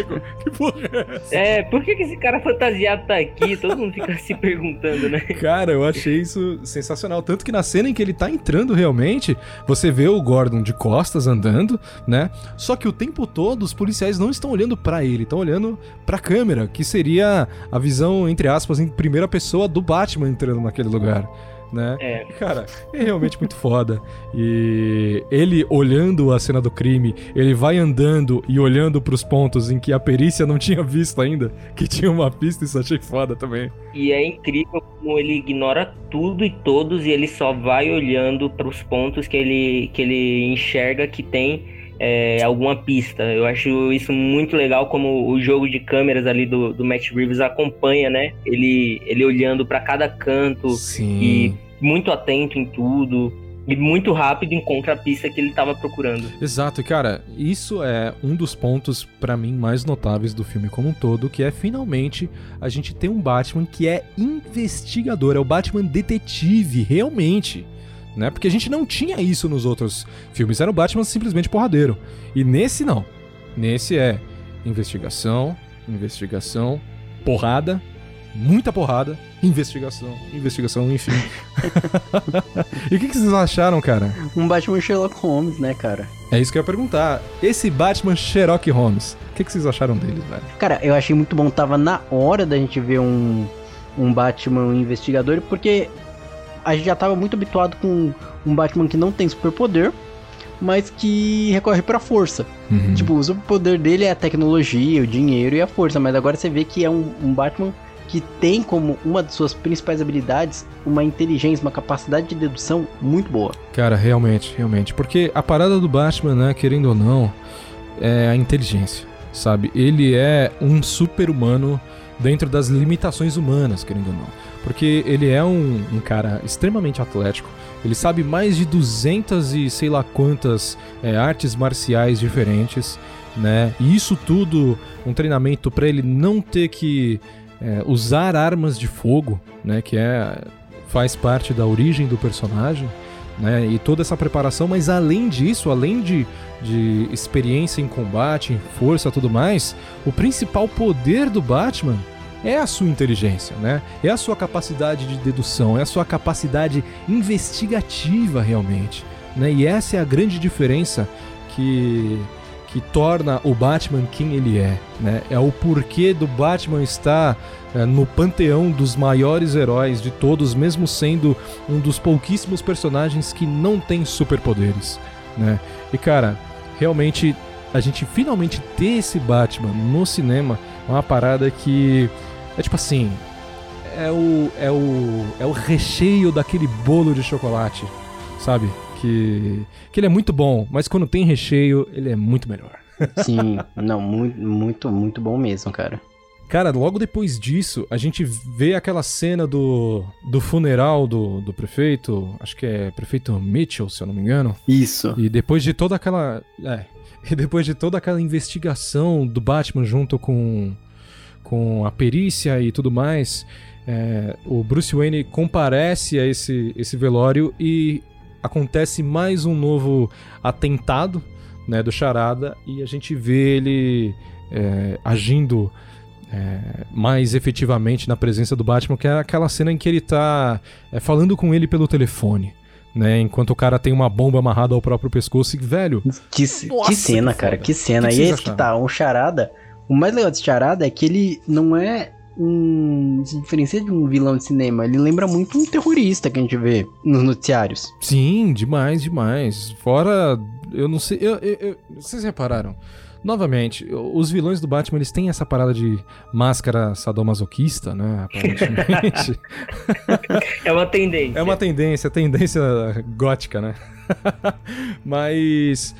Que porra é essa? É, por que, que esse cara fantasiado tá aqui? Todo mundo fica se perguntando, né? Cara, eu achei isso sensacional. Tanto que na cena em que ele tá entrando realmente, você vê o Gordon de costas andando, né? Só que o tempo todo os policiais não estão olhando pra ele, estão olhando pra câmera, que seria a visão, entre aspas, em primeira pessoa do Batman entrando naquele lugar. Né? É. Cara, é realmente muito foda. E ele olhando a cena do crime, ele vai andando e olhando pros pontos em que a perícia não tinha visto ainda, que tinha uma pista, isso achei foda também. E é incrível como ele ignora tudo e todos e ele só vai olhando pros pontos que ele, que ele enxerga que tem é, alguma pista. Eu acho isso muito legal como o jogo de câmeras ali do, do Matt Reeves acompanha, né? Ele, ele olhando pra cada canto Sim. e muito atento em tudo. E muito rápido encontra a pista que ele tava procurando. Exato, cara, isso é um dos pontos pra mim mais notáveis do filme como um todo, que é finalmente a gente ter um Batman que é investigador, é o Batman detetive, realmente. Né? Porque a gente não tinha isso nos outros filmes, era o Batman simplesmente porradeiro. E nesse não. Nesse é investigação, investigação, porrada, muita porrada, investigação, investigação, enfim. e o que, que vocês acharam, cara? Um Batman Sherlock Holmes, né, cara? É isso que eu ia perguntar. Esse Batman Sherlock Holmes, o que, que vocês acharam dele, velho? Cara, eu achei muito bom. Tava na hora da gente ver um, um Batman investigador, porque a gente já tava muito habituado com um Batman que não tem superpoder, mas que recorre pra força. Uhum. Tipo, o superpoder dele é a tecnologia, o dinheiro e a força, mas agora você vê que é um, um Batman que tem como uma de suas principais habilidades uma inteligência, uma capacidade de dedução muito boa. Cara, realmente, realmente. Porque a parada do Batman, né, querendo ou não, é a inteligência, sabe? Ele é um super-humano dentro das limitações humanas, querendo ou não. Porque ele é um, um cara extremamente atlético, ele sabe mais de 200 e sei lá quantas é, artes marciais diferentes, né? E isso tudo, um treinamento para ele não ter que é, usar armas de fogo, né? Que é faz parte da origem do personagem, né? E toda essa preparação, mas além disso, além de, de experiência em combate, em força, tudo mais, o principal poder do Batman é a sua inteligência, né? É a sua capacidade de dedução, é a sua capacidade investigativa realmente, né? E essa é a grande diferença que que torna o Batman quem ele é, né? É o porquê do Batman estar é, no panteão dos maiores heróis de todos, mesmo sendo um dos pouquíssimos personagens que não tem superpoderes, né? E cara, realmente a gente finalmente ter esse Batman no cinema é uma parada que é tipo assim, é o é o é o recheio daquele bolo de chocolate, sabe? Que que ele é muito bom, mas quando tem recheio, ele é muito melhor. Sim, não, muito, muito, muito bom mesmo, cara. Cara, logo depois disso, a gente vê aquela cena do, do funeral do, do prefeito, acho que é prefeito Mitchell, se eu não me engano. Isso. E depois de toda aquela. É. E depois de toda aquela investigação do Batman junto com, com a perícia e tudo mais, é, o Bruce Wayne comparece a esse, esse velório e acontece mais um novo atentado, né, do Charada e a gente vê ele é, agindo é, mais efetivamente na presença do Batman, que é aquela cena em que ele tá é, falando com ele pelo telefone. Né, enquanto o cara tem uma bomba amarrada ao próprio pescoço e, velho. Que, Nossa, que cena, que cara, que cena. Que e que é esse que tá, um charada. O mais legal desse charada é que ele não é um. Se diferencia de um vilão de cinema. Ele lembra muito um terrorista que a gente vê nos noticiários. Sim, demais, demais. Fora, eu não sei. eu- eu- eu- vocês repararam? Novamente, os vilões do Batman eles têm essa parada de máscara sadomasoquista, né? Aparentemente. É uma tendência. É uma tendência, tendência gótica, né? Mas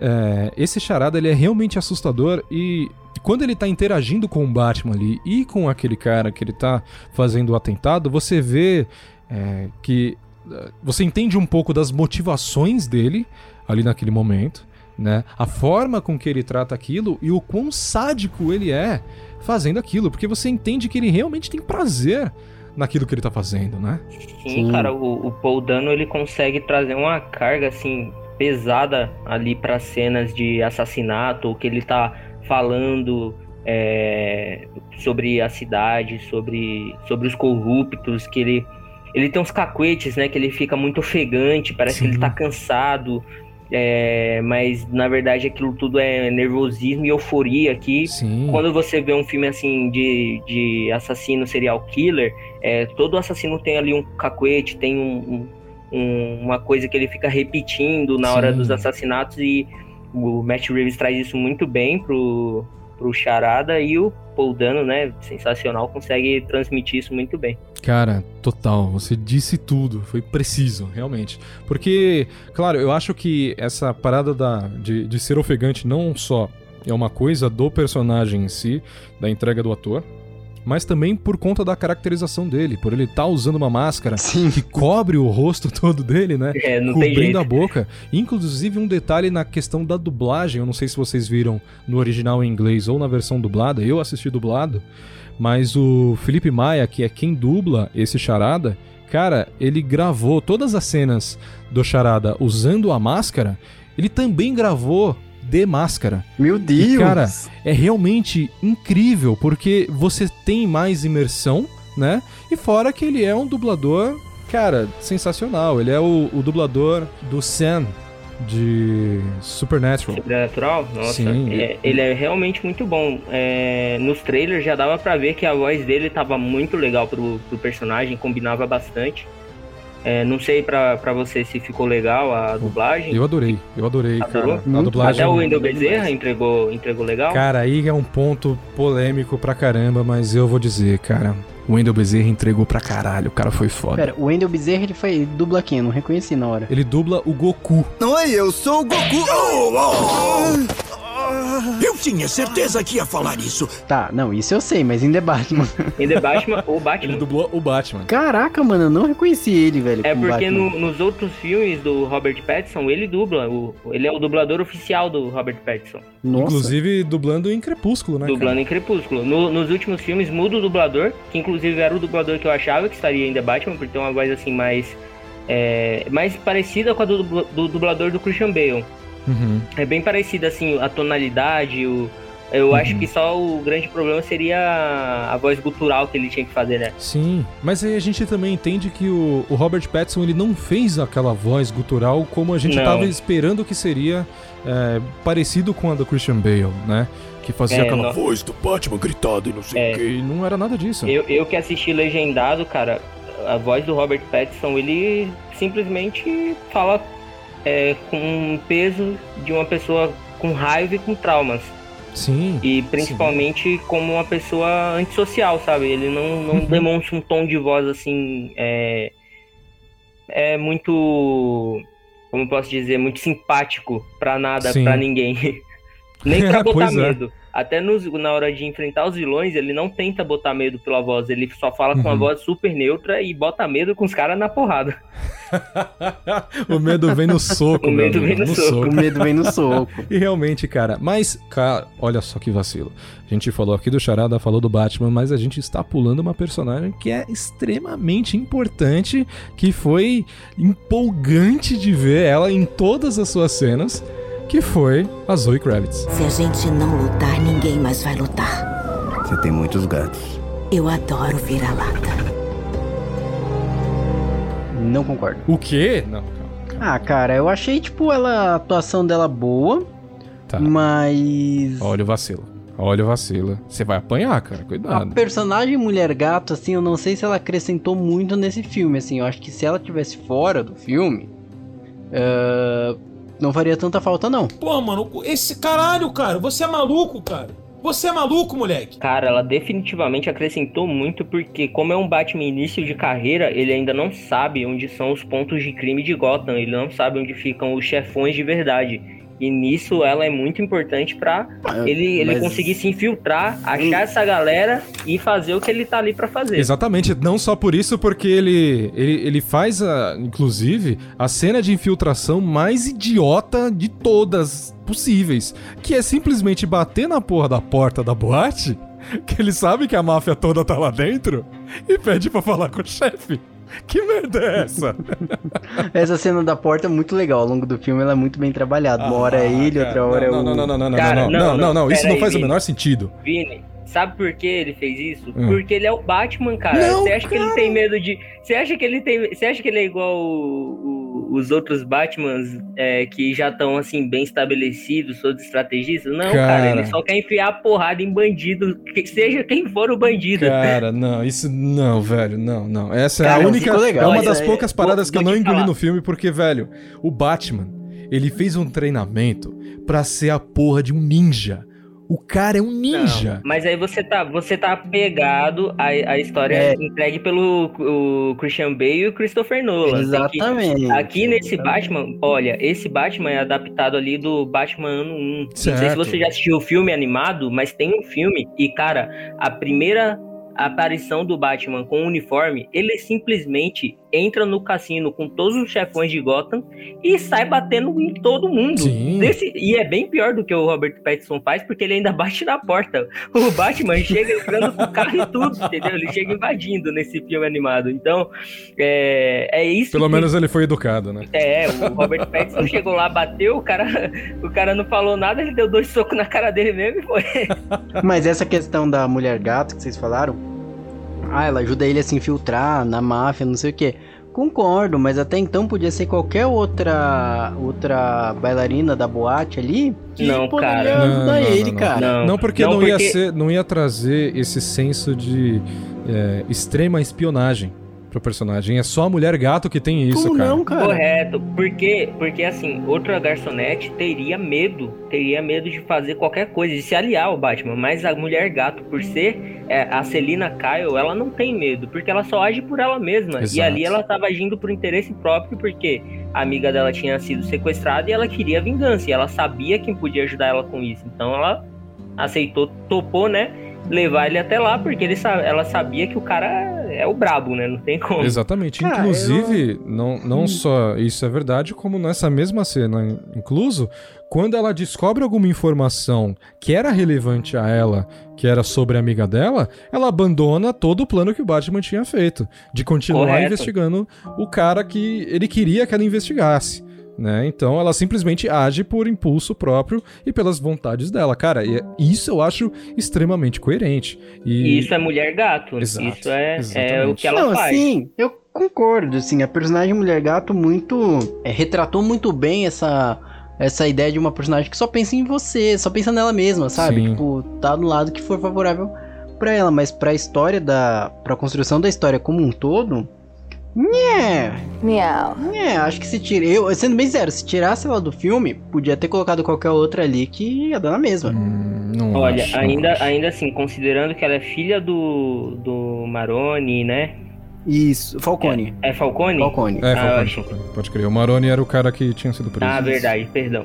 é, esse charada ele é realmente assustador e quando ele tá interagindo com o Batman ali e com aquele cara que ele tá fazendo o atentado, você vê é, que é, você entende um pouco das motivações dele ali naquele momento, né? A forma com que ele trata aquilo e o quão sádico ele é fazendo aquilo, porque você entende que ele realmente tem prazer naquilo que ele tá fazendo, né? Sim, cara, o, o Paul Dano ele consegue trazer uma carga assim pesada ali para cenas de assassinato, que ele tá falando é, sobre a cidade, sobre, sobre os corruptos, que ele ele tem uns cacuetes, né, que ele fica muito ofegante, parece que ele tá cansado, é, mas na verdade aquilo tudo é nervosismo e euforia aqui. Sim. Quando você vê um filme assim de, de assassino serial killer, é, todo assassino tem ali um cacuete, tem um, um- um- uma coisa que ele fica repetindo na hora Sim. dos assassinatos e o Matt Reeves traz isso muito bem pro, pro Charada e o Paul Dano, né, sensacional, consegue transmitir isso muito bem. Cara, total, você disse tudo, foi preciso, realmente. Porque, claro, eu acho que essa parada da, de, de ser ofegante não só é uma coisa do personagem em si, da entrega do ator, mas também por conta da caracterização dele, por ele estar usando uma máscara que cobre o rosto todo dele, né? É, não tem Cobrindo jeito. a boca. Inclusive um detalhe na questão da dublagem, eu não sei se vocês viram no original em inglês ou na versão dublada, eu assisti dublado, mas o Felipe Maia, que é quem dubla esse charada, cara, ele gravou todas as cenas do charada usando a máscara, ele também gravou de máscara. Meu Deus! E, cara, é realmente incrível, porque você tem mais imersão, né? E fora que ele é um dublador, cara, sensacional. Ele é o, o dublador do Sam de Supernatural. Sobrenatural, nossa, Sim. é- ele é realmente muito bom. É, nos trailers já dava pra ver que a voz dele tava muito legal pro, pro personagem, combinava bastante. É, não sei pra, pra você se ficou legal a dublagem. Eu adorei, eu adorei, Adorou? cara. A dublagem. Até o Wendel Bezerra entregou, entregou legal. Cara, aí é um ponto polêmico pra caramba, mas eu vou dizer, cara, o Wendel Bezerra entregou pra caralho, o cara foi foda. Pera, o Wendell Bezerra ele foi ele dubla quem? Eu não reconheci na hora. Ele dubla o Goku. Oi, eu sou o Goku. Eu tinha certeza que ia falar isso. Tá, não, isso eu sei, mas em The Batman. Em The Batman, o Batman. Ele dublou o Batman. Caraca, mano, eu não reconheci ele, velho. É porque no- nos outros filmes do Robert Pattinson, ele dubla. O, ele é o dublador oficial do Robert Pattinson. Inclusive dublando em Crepúsculo, né? dublando cara? em Crepúsculo. No- nos últimos filmes muda o dublador, que inclusive era o dublador que eu achava que estaria em The Batman, por ter uma voz assim mais. é, mais parecida com a do, dubla- do dublador do Christian Bale. Uhum. É bem parecida, assim, a tonalidade, o. Eu acho que só o grande problema seria a voz gutural que ele tinha que fazer, né? Sim, mas aí a gente também entende que o, o Robert Pattinson ele não fez aquela voz gutural como a gente Não. tava esperando que seria é, parecido com a do Christian Bale, né? Que fazia É, aquela não- voz do Batman gritada e não sei É. o que. E não era nada disso. Eu, eu que assisti legendado, cara, a voz do Robert Pattinson, ele simplesmente fala é, com um peso de uma pessoa com raiva e com traumas. Sim. E principalmente como uma pessoa antissocial, sabe? Ele não, não Uhum. demonstra um tom de voz assim. É, é muito. Como posso dizer? Muito simpático pra nada, Sim. pra ninguém. Nem pra botar é. medo. Até nos- na hora de enfrentar os vilões, ele não tenta botar medo pela voz, ele só fala com uma Uhum. voz super neutra e bota medo com os caras na porrada. o medo vem no soco, O medo amigo, vem no soco. O medo vem no soco. E realmente, cara, mas, cara, olha só que vacilo. A gente falou aqui do Charada, falou do Batman, mas a gente está pulando uma personagem que é extremamente importante, que foi empolgante de ver ela em todas as suas cenas, que foi a Zoe Kravitz. Se a gente não lutar, ninguém mais vai lutar. Você tem muitos gatos. Eu adoro vira-lata. Não concordo. O quê? Não, Ah, cara, eu achei, tipo, ela, a atuação dela boa, Tá. mas... Olha o vacilo. Olha o vacilo. Você vai apanhar, cara. A Cuidado. personagem Mulher Gato, assim, eu não sei se ela acrescentou muito nesse filme, assim, eu acho que se ela tivesse fora do filme, ah, não faria tanta falta, não. Pô, mano, esse caralho, cara, você é maluco, cara. Você é maluco, moleque. Cara, ela definitivamente acrescentou muito porque, como é um Batman início de carreira, ele ainda não sabe onde são os pontos de crime de Gotham, ele não sabe onde ficam os chefões de verdade. E nisso ela é muito importante pra ele, ele mas- conseguir se infiltrar, achar essa galera e fazer o que ele tá ali pra fazer. Exatamente, não só por isso, porque ele, ele, ele faz, a, inclusive, a cena de infiltração mais idiota de todas possíveis, que é simplesmente bater na porra da porta da boate, que ele sabe que a máfia toda tá lá dentro, e pede pra falar com o chefe. Que merda é essa? Essa cena da porta é muito legal, ao longo do filme ela é muito bem trabalhada. Uma hora é ele, outra hora é o... Ah, não, não, não, não, não, Cara, não, não, não, não, isso pera não aí, faz o Vini. menor sentido. Vini, sabe por que ele fez isso? Hum. Porque ele é o Batman, cara. Não, Você acha que ele tem medo de. Você acha que ele tem. Você acha que ele é igual o- o- os outros Batmans é, que já estão assim, bem estabelecidos, todos estrategistas? Não, cara. Cara. ele só quer enfiar a porrada em bandido, que seja quem for o bandido. Cara, não, isso não, velho, não, não. Essa é Cara, a não única, legal. é uma das poucas vou- paradas que eu vou não engoli falar. no filme, porque, velho, o Batman, ele fez um treinamento pra ser a porra de um ninja. O cara é um ninja. Não, mas aí você tá, você tá apegado à, à história É. entregue pelo o Christian Bale e o Christopher Nolan. Exatamente. aqui nesse Batman, olha, esse Batman é adaptado ali do Batman ano 1. Não sei se Certo. você já assistiu o filme animado, mas tem um filme e, cara, a primeira aparição do Batman com o uniforme, ele simplesmente entra no cassino com todos os chefões de Gotham e sai batendo em todo mundo. Sim. Desse- e é bem pior do que o Robert Pattinson faz, porque ele ainda bate na porta. O Batman chega entrando com o carro e tudo, entendeu? Ele chega invadindo nesse filme animado. Então, é, é isso Pelo que- menos ele foi educado, né? é, o Robert Pattinson chegou lá, bateu, o cara, o cara não falou nada, ele deu dois socos na cara dele mesmo e foi. Mas essa questão da mulher gato que vocês falaram, ah, ela ajuda ele a se infiltrar na máfia, não sei o quê. Concordo, mas até então podia ser qualquer outra outra bailarina da boate ali que Não, poderia cara. ajudar ele, não. cara. Não, porque Não, não, ia porque- ser, não ia trazer esse senso de é, extrema espionagem pro personagem. É só a mulher gato que tem isso, Como cara. não, cara? Correto, porque, porque assim, outra garçonete teria medo, teria medo de fazer qualquer coisa, de se aliar ao Batman, mas a mulher gato, por ser é, a Celina Kyle, ela não tem medo, porque ela só age por ela mesma. E Exato. ali ela tava agindo por interesse próprio, porque a amiga dela tinha sido sequestrada e ela queria vingança, e ela sabia quem podia ajudar ela com isso. Então ela aceitou, topou, né? Levar ele até lá, porque ele, ela sabia que o cara é o brabo, né? Não tem como. Exatamente. Cara, Inclusive, não, não só isso é verdade, como nessa mesma cena, incluso, quando ela descobre alguma informação que era relevante a ela, que era sobre a amiga dela, ela abandona todo o plano que o Batman tinha feito, de continuar Correto. investigando o cara que ele queria que ela investigasse. Né? Então ela simplesmente age por impulso próprio e pelas vontades dela. Cara, e é- isso eu acho extremamente coerente. E E isso é mulher gato. Exato, isso é, é o que ela não, faz. sim, eu concordo, assim, a personagem Mulher Gato muito é, retratou muito bem essa essa ideia de uma personagem que só pensa em você, só pensa nela mesma, sabe? Sim. Tipo, tá do lado que for favorável pra ela, mas pra história da pra construção da história como um todo, Nhé, Miau. é, acho que se tira. Eu, sendo bem sério, se tirasse ela do filme, podia ter colocado qualquer outra ali que ia dar na mesma. Hum, não Olha, acho, não ainda, acho. ainda assim, considerando que ela é filha do, do Maroni, né? Isso, Falcone. É Falcone? Falcone. É, Ah, Falcone, acho- Falcone. Pode crer. O Maroni era o cara que tinha sido preso. Ah, verdade, perdão.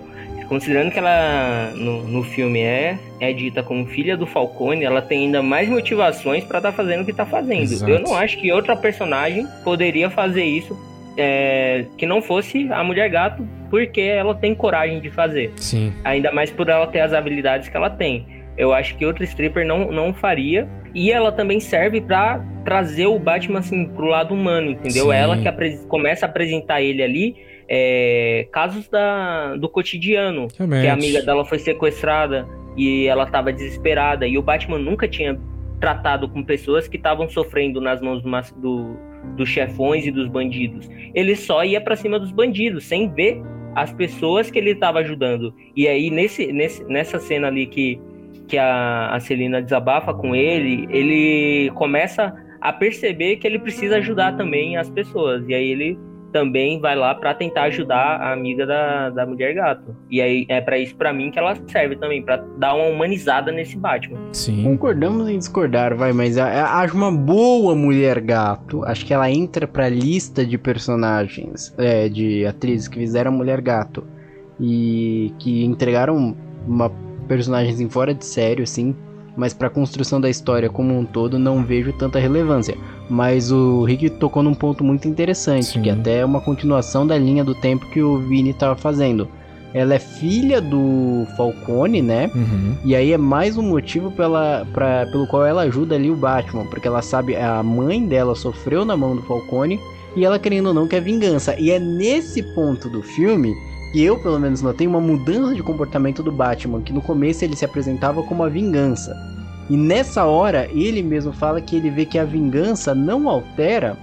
Considerando que ela no, no filme é, é dita como filha do Falcone, ela tem ainda mais motivações pra estar fazendo o que tá fazendo. Exato. Eu não acho que outra personagem poderia fazer isso é, que não fosse a Mulher Gato, porque ela tem coragem de fazer. Sim. Ainda mais por ela ter as habilidades que ela tem. Eu acho que outra stripper não, não faria. E ela também serve pra trazer o Batman assim pro lado humano, entendeu? Sim. Ela que começa a apresentar ele ali é, casos da, do cotidiano. Realmente. Que a amiga dela foi sequestrada e ela estava desesperada. E o Batman nunca tinha tratado com pessoas que estavam sofrendo nas mãos do, do- dos chefões e dos bandidos. Ele só ia pra cima dos bandidos, sem ver as pessoas que ele estava ajudando. E aí, nesse, nesse, nessa cena ali que, que a, a Celina desabafa com ele, ele começa a perceber que ele precisa ajudar também as pessoas. E aí ele também vai lá pra tentar ajudar a amiga da, da mulher gato. E aí é para isso pra mim que ela serve também, pra dar uma humanizada nesse Batman. Sim. Concordamos em discordar, vai, mas a- a- acho uma boa mulher gato. Acho que ela entra pra lista de personagens, é, de atrizes que fizeram a mulher gato e que entregaram uma personagem em fora de sério, assim. Mas pra construção da história como um todo, não vejo tanta relevância. Mas o Rick tocou num ponto muito interessante, que até é uma continuação da linha do tempo que o Vini tava fazendo. Ela é filha do Falcone, né? Uhum. E aí é mais um motivo pela, pra, pelo qual ela ajuda ali o Batman, porque ela sabe, a mãe dela sofreu na mão do Falcone e ela querendo ou não quer vingança. E é nesse ponto do filme que eu, pelo menos, notei uma mudança de comportamento do Batman, que no começo ele se apresentava como a vingança. E nessa hora ele mesmo fala que ele vê que a vingança não altera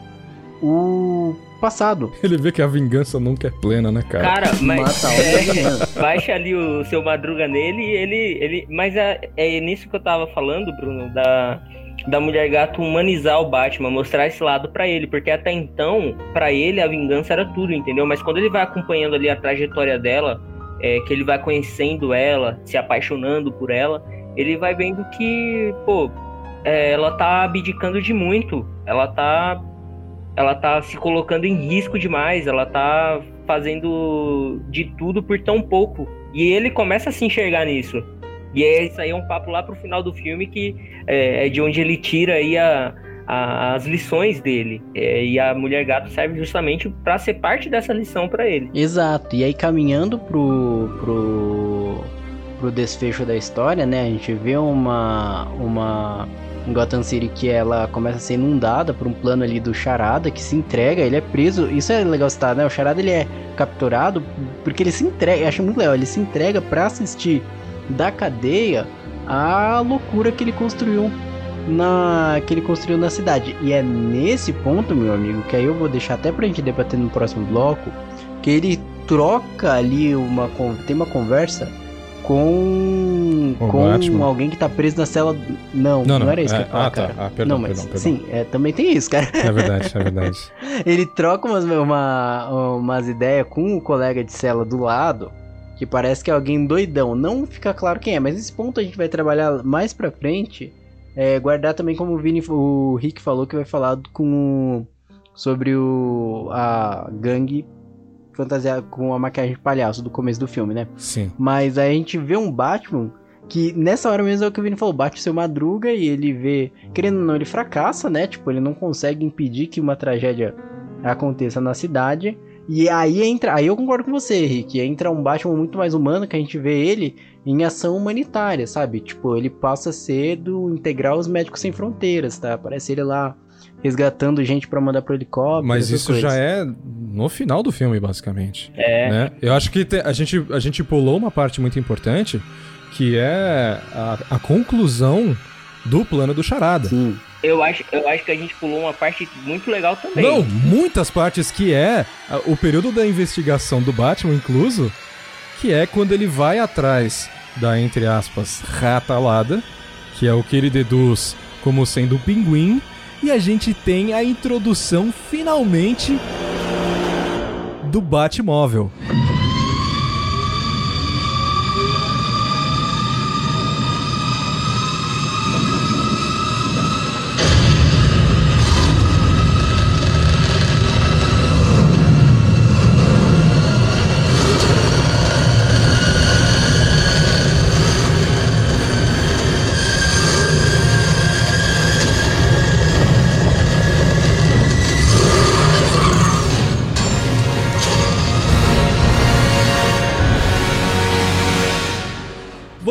o passado. Ele vê que a vingança nunca é plena, né, cara? Cara, mas vingança. baixa ali o seu madruga nele e ele, ele. Mas é, é nisso que eu tava falando, Bruno, da, da mulher gato humanizar o Batman, mostrar esse lado pra ele, porque até então, pra ele a vingança era tudo, entendeu? Mas quando ele vai acompanhando ali a trajetória dela, é, que ele vai conhecendo ela, se apaixonando por ela, ele vai vendo que, pô, é, ela tá abdicando de muito, ela tá ela tá se colocando em risco demais, ela tá fazendo de tudo por tão pouco. E ele começa a se enxergar nisso. E é, isso aí é um papo lá pro final do filme que é, é de onde ele tira aí a, a- as lições dele. É, e a Mulher Gato serve justamente para ser parte dessa lição para ele. Exato, e aí caminhando pro, pro, pro desfecho da história, né? A gente vê uma, uma Gotham City que ela começa a ser inundada por um plano ali do Charada que se entrega, ele é preso. Isso é legal citar, né? O Charada ele é capturado porque ele se entrega, eu acho muito legal, ele se entrega pra assistir da cadeia a loucura que ele construiu na que ele construiu na cidade. E é nesse ponto, meu amigo, que aí eu vou deixar até pra gente debater no próximo bloco, que ele troca ali uma tem uma conversa com o com Batman? alguém que tá preso na cela. Não, Não, não, não, era isso é- que eu ia falar, ah, tá. cara. Ah, perdão, não, mas perdão, perdão. sim, é, também tem isso, cara. É verdade, é verdade. Ele troca umas, uma, umas ideias com o colega de cela do lado, que parece que é alguém doidão. Não fica claro quem é, mas nesse ponto a gente vai trabalhar mais pra frente. é, guardar também como o, Vini, o Rick falou que vai falar com sobre o, a gangue fantasiada com a maquiagem de palhaço do começo do filme, né? Sim. Mas aí a gente vê um Batman que nessa hora mesmo é o que o Vini falou, bate o seu madruga e ele vê, querendo ou não, ele fracassa, né? Tipo, ele não consegue impedir que uma tragédia aconteça na cidade. E aí entra, aí eu concordo com você, Rick, entra um Batman muito mais humano que a gente vê ele em ação humanitária, sabe? Tipo, ele passa a ser do integrar os médicos sem fronteiras, tá? Parece ele lá resgatando gente pra mandar pro helicóptero. Mas isso coisas. já é no final do filme, basicamente. É. né? Eu acho que te- a, gente, a gente pulou uma parte muito importante, que é a, a conclusão do plano do Charada. Sim. Eu acho, eu acho que a gente pulou uma parte muito legal também. Não, muitas partes que é o período da investigação do Batman, incluso, que é quando ele vai atrás da, entre aspas, ratalada, que é o que ele deduz como sendo o pinguim, e a gente tem a introdução, finalmente, do Batmóvel.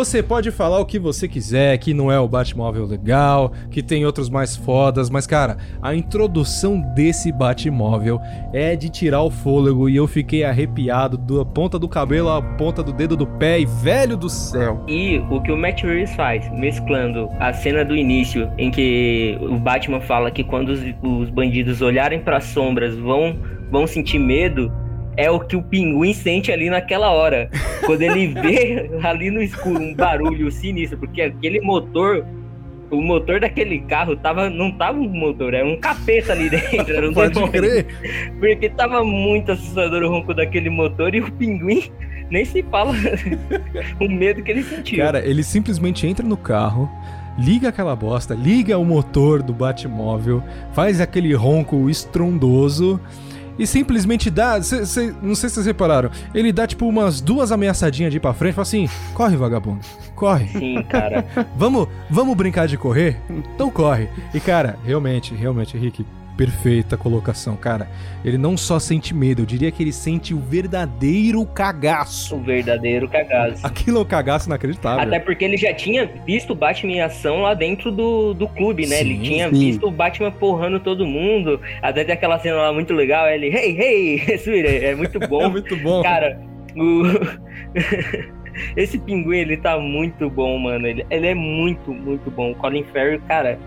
Você pode falar o que você quiser, que não é o Batmóvel legal, que tem outros mais fodas, mas cara, a introdução desse Batmóvel é de tirar o fôlego e eu fiquei arrepiado da ponta do cabelo à ponta do dedo do pé e velho do céu. E o que o Matt Reeves faz, mesclando a cena do início, em que o Batman fala que quando os, os bandidos olharem para sombras vão, vão sentir medo, é o que o pinguim sente ali naquela hora. Quando ele vê ali no escuro um barulho sinistro, porque aquele motor. O motor daquele carro tava, não tava um motor, era um capeta ali dentro. Era um Pode demônio. crer. Porque tava muito assustador o ronco daquele motor e o pinguim nem se fala o medo que ele sentiu. Cara, ele simplesmente entra no carro, liga aquela bosta, liga o motor do Batmóvel, faz aquele ronco estrondoso e simplesmente dá. cê- cê- não sei se vocês repararam, ele dá tipo umas duas ameaçadinhas de ir pra frente, fala assim: corre, vagabundo, corre. Sim, cara. vamos, vamos brincar de correr? Então corre. E cara, realmente, realmente, Rick, perfeita colocação, cara. Ele não só sente medo, eu diria que ele sente o verdadeiro cagaço. O verdadeiro cagaço. Aquilo é um cagaço inacreditável. Até porque ele já tinha visto o Batman em ação lá dentro do, do clube, né? ele Sim, tinha sim. visto o Batman porrando todo mundo. Até tem aquela cena lá muito legal. Ele, hey, hey, é muito bom. É muito bom. Cara, o... esse pinguim, ele tá muito bom, mano. Ele, ele é muito, muito bom. O Colin Farrell, cara...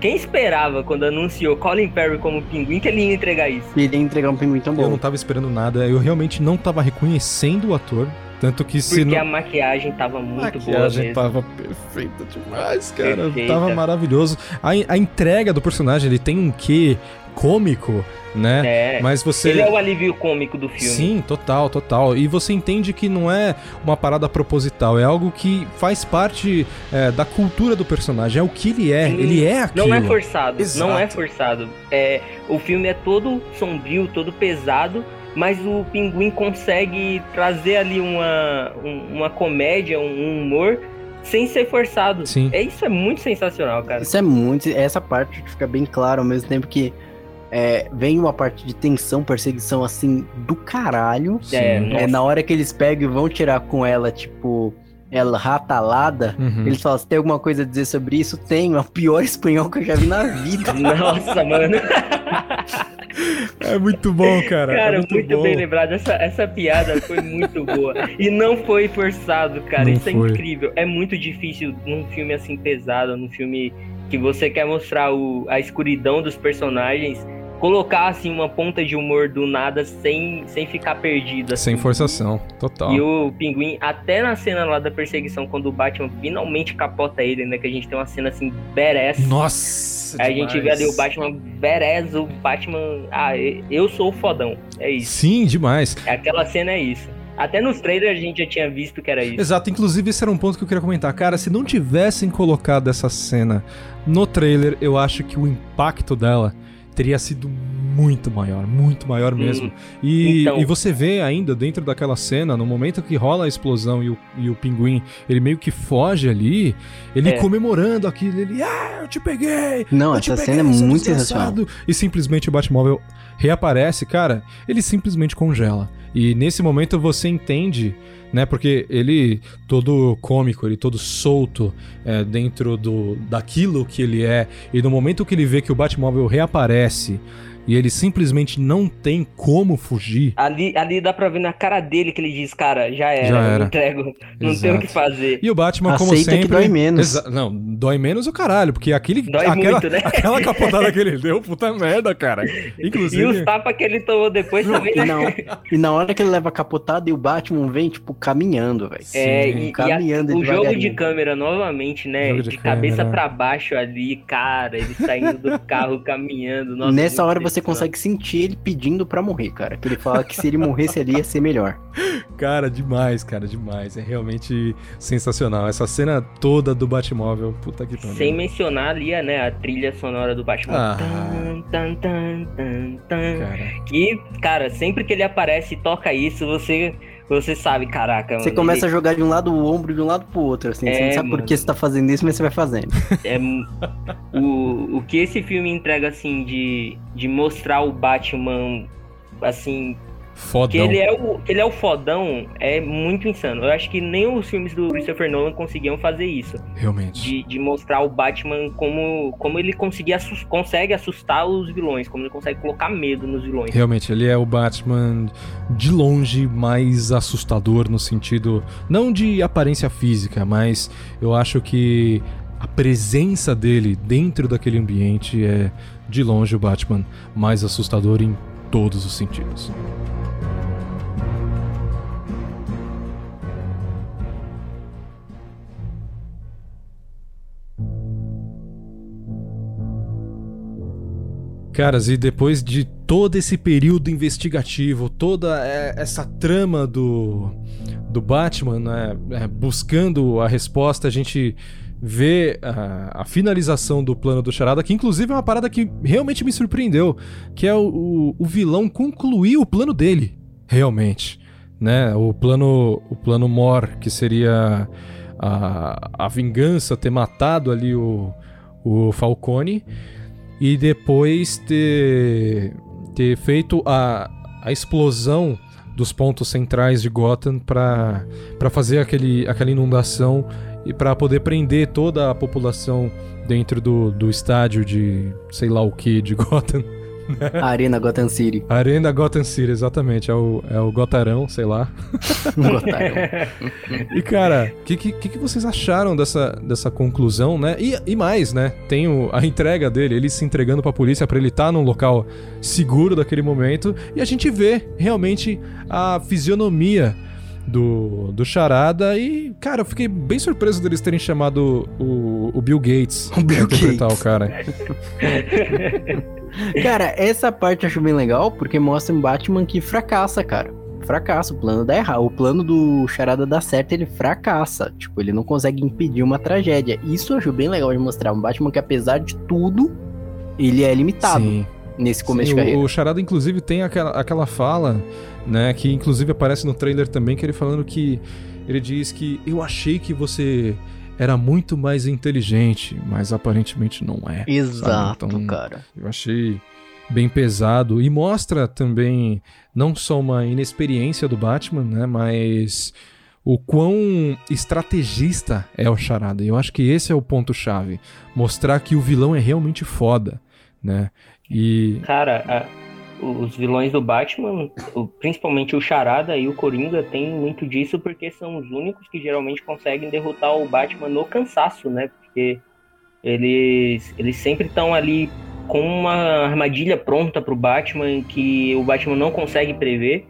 Quem esperava quando anunciou Colin Farrell como pinguim que ele ia entregar isso? Ele ia entregar um pinguim tão Eu bom. não tava esperando nada, eu realmente não tava reconhecendo o ator. Tanto que se Porque não. a maquiagem tava muito boa maquiagem mesmo. tava perfeita demais, cara. Perfeita. Tava maravilhoso. A, a entrega do personagem, ele tem um quê cômico, né? É. Mas você. Ele é o alívio cômico do filme. Sim, total, total. E você entende que não é uma parada proposital, é algo que faz parte é, da cultura do personagem, é o que ele é. Sim, Ele é aquilo. Não é forçado, Exato. não é forçado. É, o filme é todo sombrio, todo pesado, mas o Pinguim consegue trazer ali uma, um- uma comédia, um humor, sem ser forçado. Sim. É, isso é muito sensacional, cara. Isso é muito. Essa parte fica bem clara ao mesmo tempo que é, vem uma parte de tensão, perseguição assim do caralho. É, nossa. na hora que eles pegam e vão tirar com ela, tipo, ela ratalada, Uhum. eles falam: você tem alguma coisa a dizer sobre isso? Tenho, é o pior espanhol que eu já vi na vida. Nossa, mano. É muito bom, cara. Cara, é muito, muito, bom. bem lembrado. Essa, essa piada foi muito boa. E não foi forçado, cara. Não Isso é foi. incrível. É muito difícil num filme assim pesado, num filme que você quer mostrar o, a escuridão dos personagens, colocar assim uma ponta de humor do nada sem, sem ficar perdido. assim. Sem forçação, total. E o pinguim, até na cena lá da perseguição, quando o Batman finalmente capota ele, né? Que a gente tem uma cena assim, badass. Nossa! Aí a gente vê demais. ali o Batman badass, o Batman. Ah, eu sou o fodão. É isso. Sim, demais. Aquela cena é isso. Até nos trailers a gente já tinha visto que era isso. Exato, inclusive esse era um ponto que eu queria comentar. Cara, se não tivessem colocado essa cena no trailer, eu acho que o impacto dela teria sido muito maior, muito maior mesmo. E, então- e você vê ainda dentro daquela cena, no momento que rola a explosão e o, e o pinguim, ele meio que foge ali, ele É. comemorando aquilo, ele, ah, eu te peguei! Não, essa peguei, cena é seu muito desgraçado!" E simplesmente o Batmóvel reaparece, cara, ele simplesmente congela. E nesse momento você entende, né? Porque ele todo cômico, ele todo solto é, dentro do daquilo que ele é. E no momento que ele vê que o Batmóvel reaparece e ele simplesmente não tem como fugir. Ali, ali dá pra ver na cara dele que ele diz, cara, já era, Já eu era. entrego, não Exato. tem o que fazer. E o Batman, como Aceita sempre. que dói menos. Exa- Não, dói menos o caralho, porque aquele, Dói aquela, muito, né? aquela capotada que ele deu, puta merda, cara. Inclusive. E os tapas que ele tomou depois também, E né? na, e na hora que ele leva a capotada e o Batman vem, tipo, caminhando, velho. É, e, e a- caminhando o jogo de câmera novamente, né? Jogo De, de cabeça câmera. pra baixo ali, cara, ele saindo do carro, caminhando. Nossa, Nessa hora você sensacional. consegue sentir ele pedindo pra morrer, cara. Que ele fala que se ele morresse ali ia ser melhor. Cara, demais, cara, demais. É realmente sensacional. Essa cena toda do Batmóvel, puta que pariu. Sem mencionar ali, né, a trilha sonora do Batman. Ah. Tan, tan, tan, tan, tan. Que, cara, sempre que ele aparece e toca isso, você, você sabe, caraca, Você mano, começa a ele- jogar de um lado o ombro de um lado pro outro, assim. você É, não sabe por mano. que você tá fazendo isso, mas você vai fazendo. É, o, o que esse filme entrega, assim, de, de mostrar o Batman, assim, Fodão. Que ele é, o, ele é o fodão, é muito insano. Eu acho que nem os filmes do Christopher Nolan conseguiam fazer isso. Realmente. De, de mostrar o Batman como, como ele conseguia consegue assustar os vilões, como ele consegue colocar medo nos vilões. Realmente, ele é o Batman de longe mais assustador no sentido não de aparência física, mas eu acho que a presença dele dentro daquele ambiente é de longe o Batman mais assustador em todos os sentidos. Caras, e depois de todo esse período investigativo, toda é, essa trama do, do Batman, né, é, buscando a resposta, a gente vê a, a finalização do plano do Charada, que inclusive é uma parada que realmente me surpreendeu, que é o, o, o vilão concluir o plano dele, realmente, né? O plano, o plano Mor, que seria a, a vingança, ter matado ali o, o Falcone e depois ter, ter feito a, a explosão dos pontos centrais de Gotham para fazer aquele, aquela inundação e para poder prender toda a população dentro do, do estádio de sei lá o que de Gotham. Arena Gotham City. Arena Gotham City, exatamente. É o, é o Gotarão, sei lá. Gotarão. e cara, o que, que, que vocês acharam dessa, dessa conclusão, né? E, e mais, né? Tem o, a entrega dele, ele se entregando pra polícia pra ele estar tá num local seguro daquele momento. E a gente vê realmente a fisionomia do, do Charada e, cara, eu fiquei bem surpreso deles terem chamado o, o Bill Gates o Bill pra interpretar Gates. o cara. Cara, essa parte eu acho bem legal porque mostra um Batman que fracassa, cara. Fracassa, o plano dá errado. O plano do Charada dá certo, ele fracassa. Tipo, ele não consegue impedir uma tragédia. Isso eu acho bem legal de mostrar. Um Batman que, apesar de tudo, ele é limitado Sim. Nesse começo Sim, de carreira. O, o Charada, inclusive, tem aquela, aquela fala, né? Que inclusive aparece no trailer também, que ele falando que. Ele diz que eu achei que você era muito mais inteligente, mas aparentemente não é. Exato, Então, cara. Eu achei bem pesado. E mostra também não só uma inexperiência do Batman, né? Mas o quão estrategista é o Charada. Eu acho que esse é o ponto-chave. Mostrar que o vilão é realmente foda, né? E. Cara, a- os vilões do Batman, o- principalmente o Charada e o Coringa, tem muito disso porque são os únicos que geralmente conseguem derrotar o Batman no cansaço, né? Porque eles, eles sempre estão ali com uma armadilha pronta pro Batman que o Batman não consegue prever.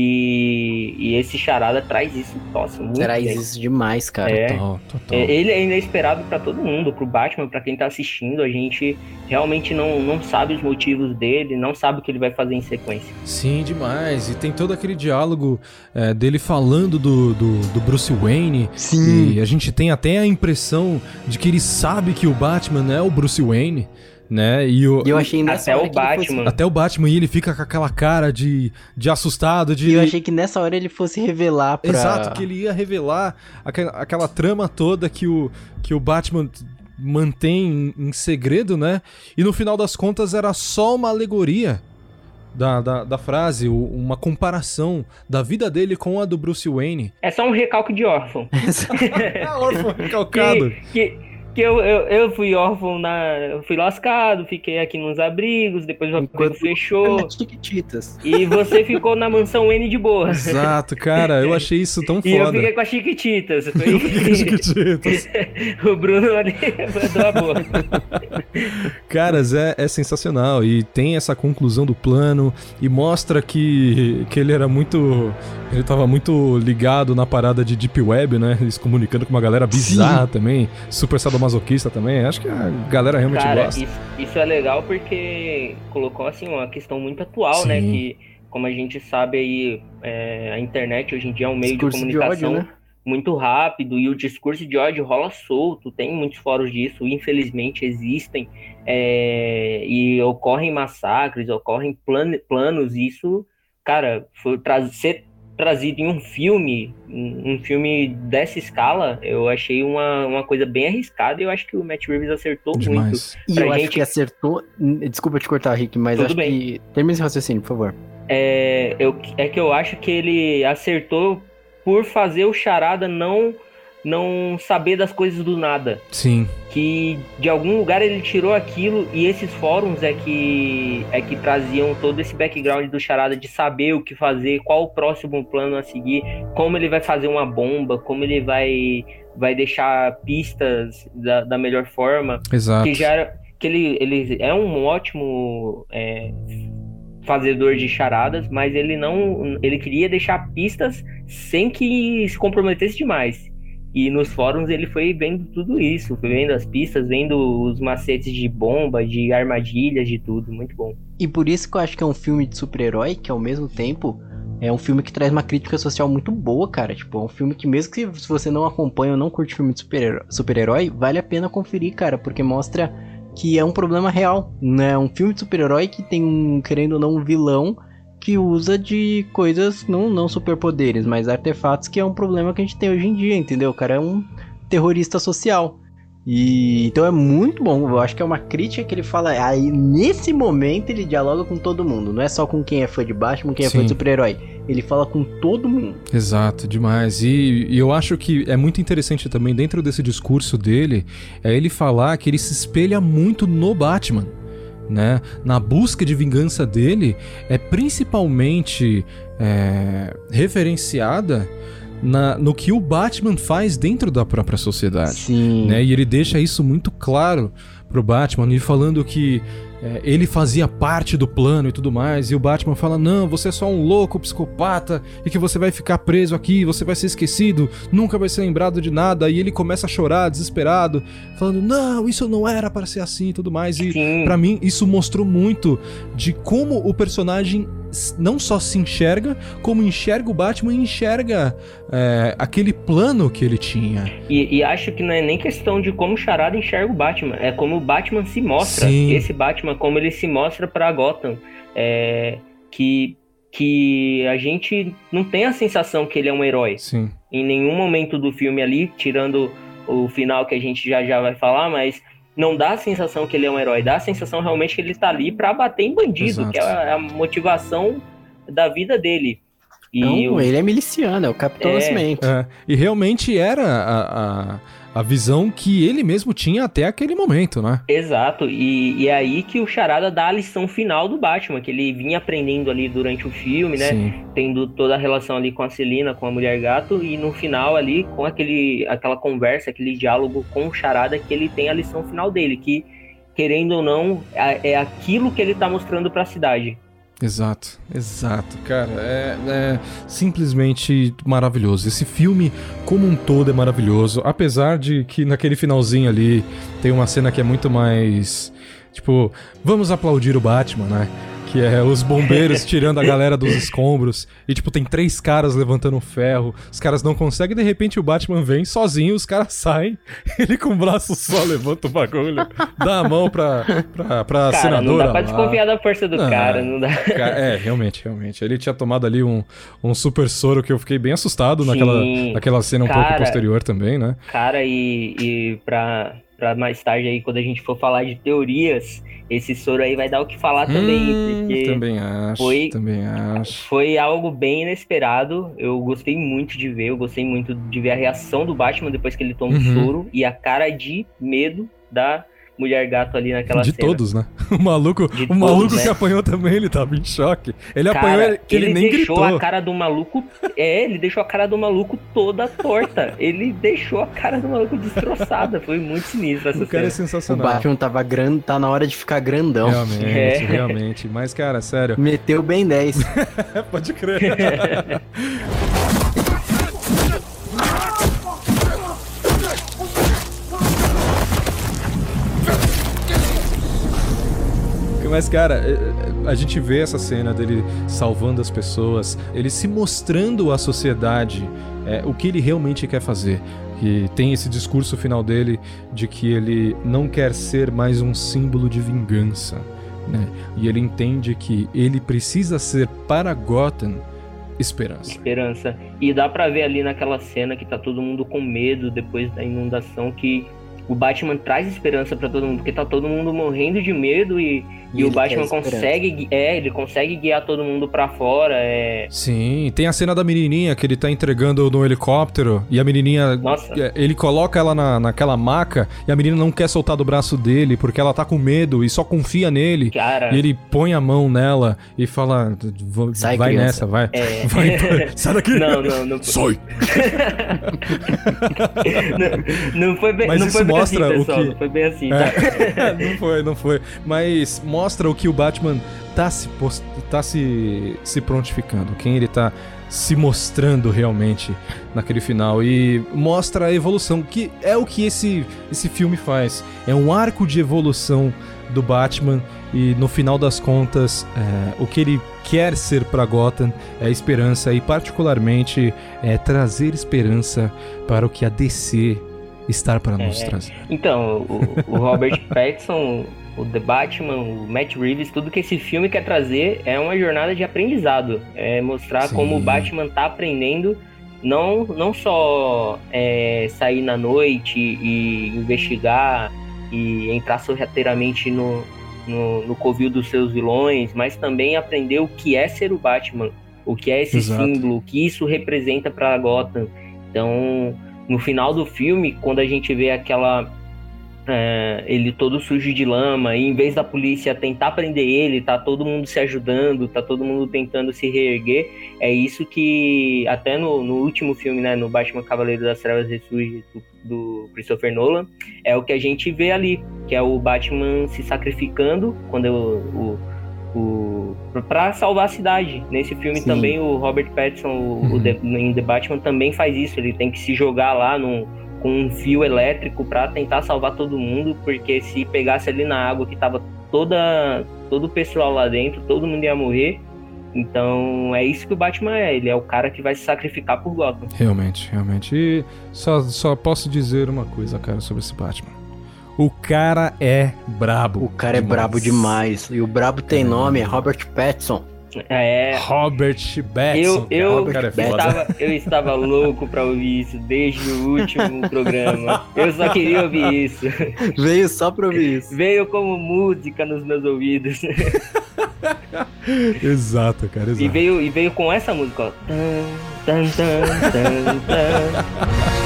E, e esse Charada traz isso, nossa, muito Traz bem. isso demais, cara. É. Total, total. É, Ele é inesperado pra todo mundo, pro Batman, pra quem tá assistindo. A gente realmente não, não sabe os motivos dele, não sabe o que ele vai fazer em sequência. Sim, demais. E tem todo aquele diálogo é, dele falando do, do, do Bruce Wayne. Sim. E a gente tem até a impressão de que ele sabe que o Batman é o Bruce Wayne. Né? E o, E eu achei nessa Até hora o que ele fosse- Batman. Até o Batman e ele fica com aquela cara de, de assustado, de. E eu achei que nessa hora ele fosse revelar pra... Exato, que ele ia revelar aquela, aquela trama toda que o, que o Batman mantém em, em segredo, né? E no final das contas era só uma alegoria da, da, da frase, o- uma comparação da vida dele com a do Bruce Wayne. É só um recalque de órfão. órfão recalcado. Que, que, que eu, eu, eu fui órfão na. Eu fui lascado, fiquei aqui nos abrigos, depois o abrigo fechou. Chiquititas. E você ficou na mansão N de boa. Exato, cara, eu achei isso tão E eu foda. fiquei com as Chiquititas. Eu fiquei com as Chiquititas. o Bruno ali mandou a boa. Caras, é, é sensacional. E tem essa conclusão do plano e mostra que, que ele era muito. Ele tava muito ligado na parada de Deep Web, né? Eles comunicando com uma galera bizarra também. Super sadomasoquista também. Acho que a galera realmente Cara, gosta. isso, isso é legal porque colocou assim uma questão muito atual, né? Sim. Que, como a gente sabe aí, é, a internet hoje em dia é um meio Discurso de de comunicação ódio, né? muito rápido e o discurso de ódio rola solto. Tem muitos fóruns disso, infelizmente existem. é, e ocorrem massacres, ocorrem plan- planos. e Isso, cara, foi tra ser trazido em um filme, um filme dessa escala, eu achei uma, uma coisa bem arriscada e eu acho que o Matt Reeves acertou Demais. muito. E Pra eu acho gente- que acertou... Desculpa te cortar, Rick, mas Tudo acho bem. que... Termina esse raciocínio, por favor. é, eu, é que eu acho que ele acertou por fazer o Charada não não saber das coisas do nada. Sim. Que de algum lugar ele tirou aquilo e esses fóruns é que é que traziam todo esse background do Charada de saber o que fazer, qual o próximo plano a seguir, como ele vai fazer uma bomba, como ele vai vai deixar pistas da, da melhor forma. Exato. Que já era, que ele, ele é um ótimo é, fazedor de charadas, mas ele não ele queria deixar pistas sem que se comprometesse demais. E nos fóruns ele foi vendo tudo isso, foi vendo as pistas, vendo os macetes de bomba, de armadilhas, de tudo, muito bom. E por isso que eu acho que é um filme de super-herói que ao mesmo tempo é um filme que traz uma crítica social muito boa, cara. Tipo, é um filme que mesmo que se você não acompanha ou não curte filme de super-herói, vale a pena conferir, cara, porque mostra que é um problema real, né? Um filme de super-herói que tem um, querendo ou não, um vilão que usa de coisas, não, não superpoderes, mas artefatos, que é um problema que a gente tem hoje em dia, entendeu? O cara é um terrorista social. E então é muito bom. Eu acho que é uma crítica que ele fala. Aí nesse momento ele dialoga com todo mundo. Não é só com quem é fã de Batman, quem é Sim. fã de super-herói. Ele fala com todo mundo. Exato, demais. E, e eu acho que é muito interessante também, dentro desse discurso dele, é ele falar que ele se espelha muito no Batman. Né? Na busca de vingança dele, é principalmente é, referenciada na, no que o Batman faz dentro da própria sociedade. Sim. Né? E ele deixa isso muito claro pro Batman, e falando que é, ele fazia parte do plano e tudo mais, e o Batman fala: Não, você é só um louco psicopata e que você vai ficar preso aqui, você vai ser esquecido, nunca vai ser lembrado de nada. E ele começa a chorar, desesperado, falando: Não, isso não era para ser assim e tudo mais. E para mim, isso mostrou muito de como o personagem não só se enxerga, como enxerga o Batman e enxerga é, aquele plano que ele tinha. E, e, acho que não é nem questão de como o Charada enxerga o Batman, é como o Batman se mostra. Sim. Esse Batman, como ele se mostra para Gotham. É, que, que a gente não tem a sensação que ele é um herói. Sim. Em nenhum momento do filme ali, tirando o final que a gente já já vai falar, mas não dá a sensação que ele é um herói, dá a sensação realmente que ele tá ali para bater em bandido, Exato. que é a, a motivação da vida dele. E não, o- ele é miliciano, é o Capitão É. Nascimento. É, e realmente era a, a, a visão que ele mesmo tinha até aquele momento, né? Exato, e, e é aí que o Charada dá a lição final do Batman, que ele vinha aprendendo ali durante o filme, né? Sim. Tendo toda a relação ali com a Celina, com a Mulher Gato, e no final ali, com aquele, aquela conversa, aquele diálogo com o Charada, que ele tem a lição final dele, que, querendo ou não, é, é aquilo que ele tá mostrando pra cidade. Exato, exato, cara. É, é simplesmente maravilhoso. Esse filme, como um todo, é maravilhoso. Apesar de que naquele finalzinho ali tem uma cena que é muito mais. Tipo, vamos aplaudir o Batman, né? Que é os bombeiros tirando a galera dos escombros. E, tipo, tem três caras levantando um ferro. Os caras não conseguem, de repente o Batman vem sozinho, os caras saem. Ele com o braço só levanta o bagulho, dá a mão pra, pra, pra Cara, senadora. não dá pra desconfiar da força do Não, cara, não dá. É, realmente, realmente. Ele tinha tomado ali um, um super soro que eu fiquei bem assustado naquela, Sim. naquela cena um pouco Cara, posterior também, né? Cara, e, e pra, pra mais tarde aí, quando a gente for falar de teorias, esse soro aí vai dar o que falar também, Hum, porque também acho, foi- também acho. foi algo bem inesperado. Eu gostei muito de ver, eu gostei muito de ver a reação do Batman depois que ele toma o Uhum. soro e a cara de medo da mulher gato ali naquela De cena. todos, né? O maluco, De o maluco todos, que né? apanhou também, ele tava em choque. Ele Cara, apanhou que ele, nem deixou gritou. a cara do maluco. É, ele deixou a cara do maluco toda torta. ele deixou a cara do maluco destroçada. Foi muito sinistro essa O cara é cena. O sensacional. Batman tava grande, tá na hora de ficar grandão. Realmente, É. realmente. Mas, cara, sério. Meteu bem 10. Pode crer. Mas, cara, é, é, a gente vê essa cena dele salvando as pessoas, ele se mostrando à sociedade é, o que ele realmente quer fazer. E tem esse discurso final dele de que ele não quer ser mais um símbolo de vingança. Né? E ele entende que ele precisa ser para Gotham esperança. Esperança. E dá pra ver ali naquela cena que tá todo mundo com medo depois da inundação que o Batman traz esperança para todo mundo, porque tá todo mundo morrendo de medo e, e, e o Batman consegue, é, ele consegue guiar todo mundo para fora, é... Sim, tem a cena da menininha que ele tá entregando no helicóptero e a menininha, Nossa. ele coloca ela na, naquela maca e a menina não quer soltar do braço dele porque ela tá com medo e só confia nele. Cara. E ele põe a mão nela e fala, Sai, vai criança. nessa, vai. É. vai sai daqui. Não, não, não. Sai! não, não foi bem, Mas não isso foi bem mostra assim, o pessoal, que- não foi bem assim, tá? É, não foi, não foi. Mas mostra o que o Batman tá se, tá se, se prontificando, quem ele tá se mostrando realmente naquele final. E mostra a evolução, que é o que esse, esse filme faz. É um arco de evolução do Batman. E no final das contas, é, o que ele quer ser pra Gotham é esperança e, particularmente, é trazer esperança para o que a DC está para nos É. trazer. Então, o, o Robert Pattinson, o The Batman, o Matt Reeves, tudo que esse filme quer trazer é uma jornada de aprendizado. É mostrar Sim. como o Batman tá aprendendo não, não só é, sair na noite e investigar e entrar sorrateiramente no, no, no covil dos seus vilões, mas também aprender o que é ser o Batman, o que é esse Exato. símbolo, o que isso representa para Gotham. Então, no final do filme, quando a gente vê aquela é, ele todo sujo de lama, e em vez da polícia tentar prender ele, tá todo mundo se ajudando, tá todo mundo tentando se reerguer. É isso que, até no, no último filme, né, no Batman Cavaleiro das Trevas Ressurge do, do Christopher Nolan, é o que a gente vê ali, que é o Batman se sacrificando quando o, o, o para salvar a cidade. Nesse filme Sim. também o Robert Pattinson, o, o The- em The Batman também faz isso. Ele tem que se jogar lá num, com um fio elétrico para tentar salvar todo mundo, porque se pegasse ali na água que tava toda todo o pessoal lá dentro, todo mundo ia morrer. Então é isso que o Batman é. Ele é o cara que vai se sacrificar por Gotham. Realmente, realmente. E só, só posso dizer uma coisa, cara, sobre esse Batman. O cara é brabo. O cara é brabo demais. E o brabo tem nome, é Robert Pattinson. É. Robert Pattinson. Eu, cara. eu, cara é estava, eu estava louco pra ouvir isso desde o último programa. Eu só queria ouvir isso. Veio só pra ouvir isso. Veio como música nos meus ouvidos. Exato, cara, exato. E veio, e veio com essa música, ó. Tan, tan, tan, tan, tan.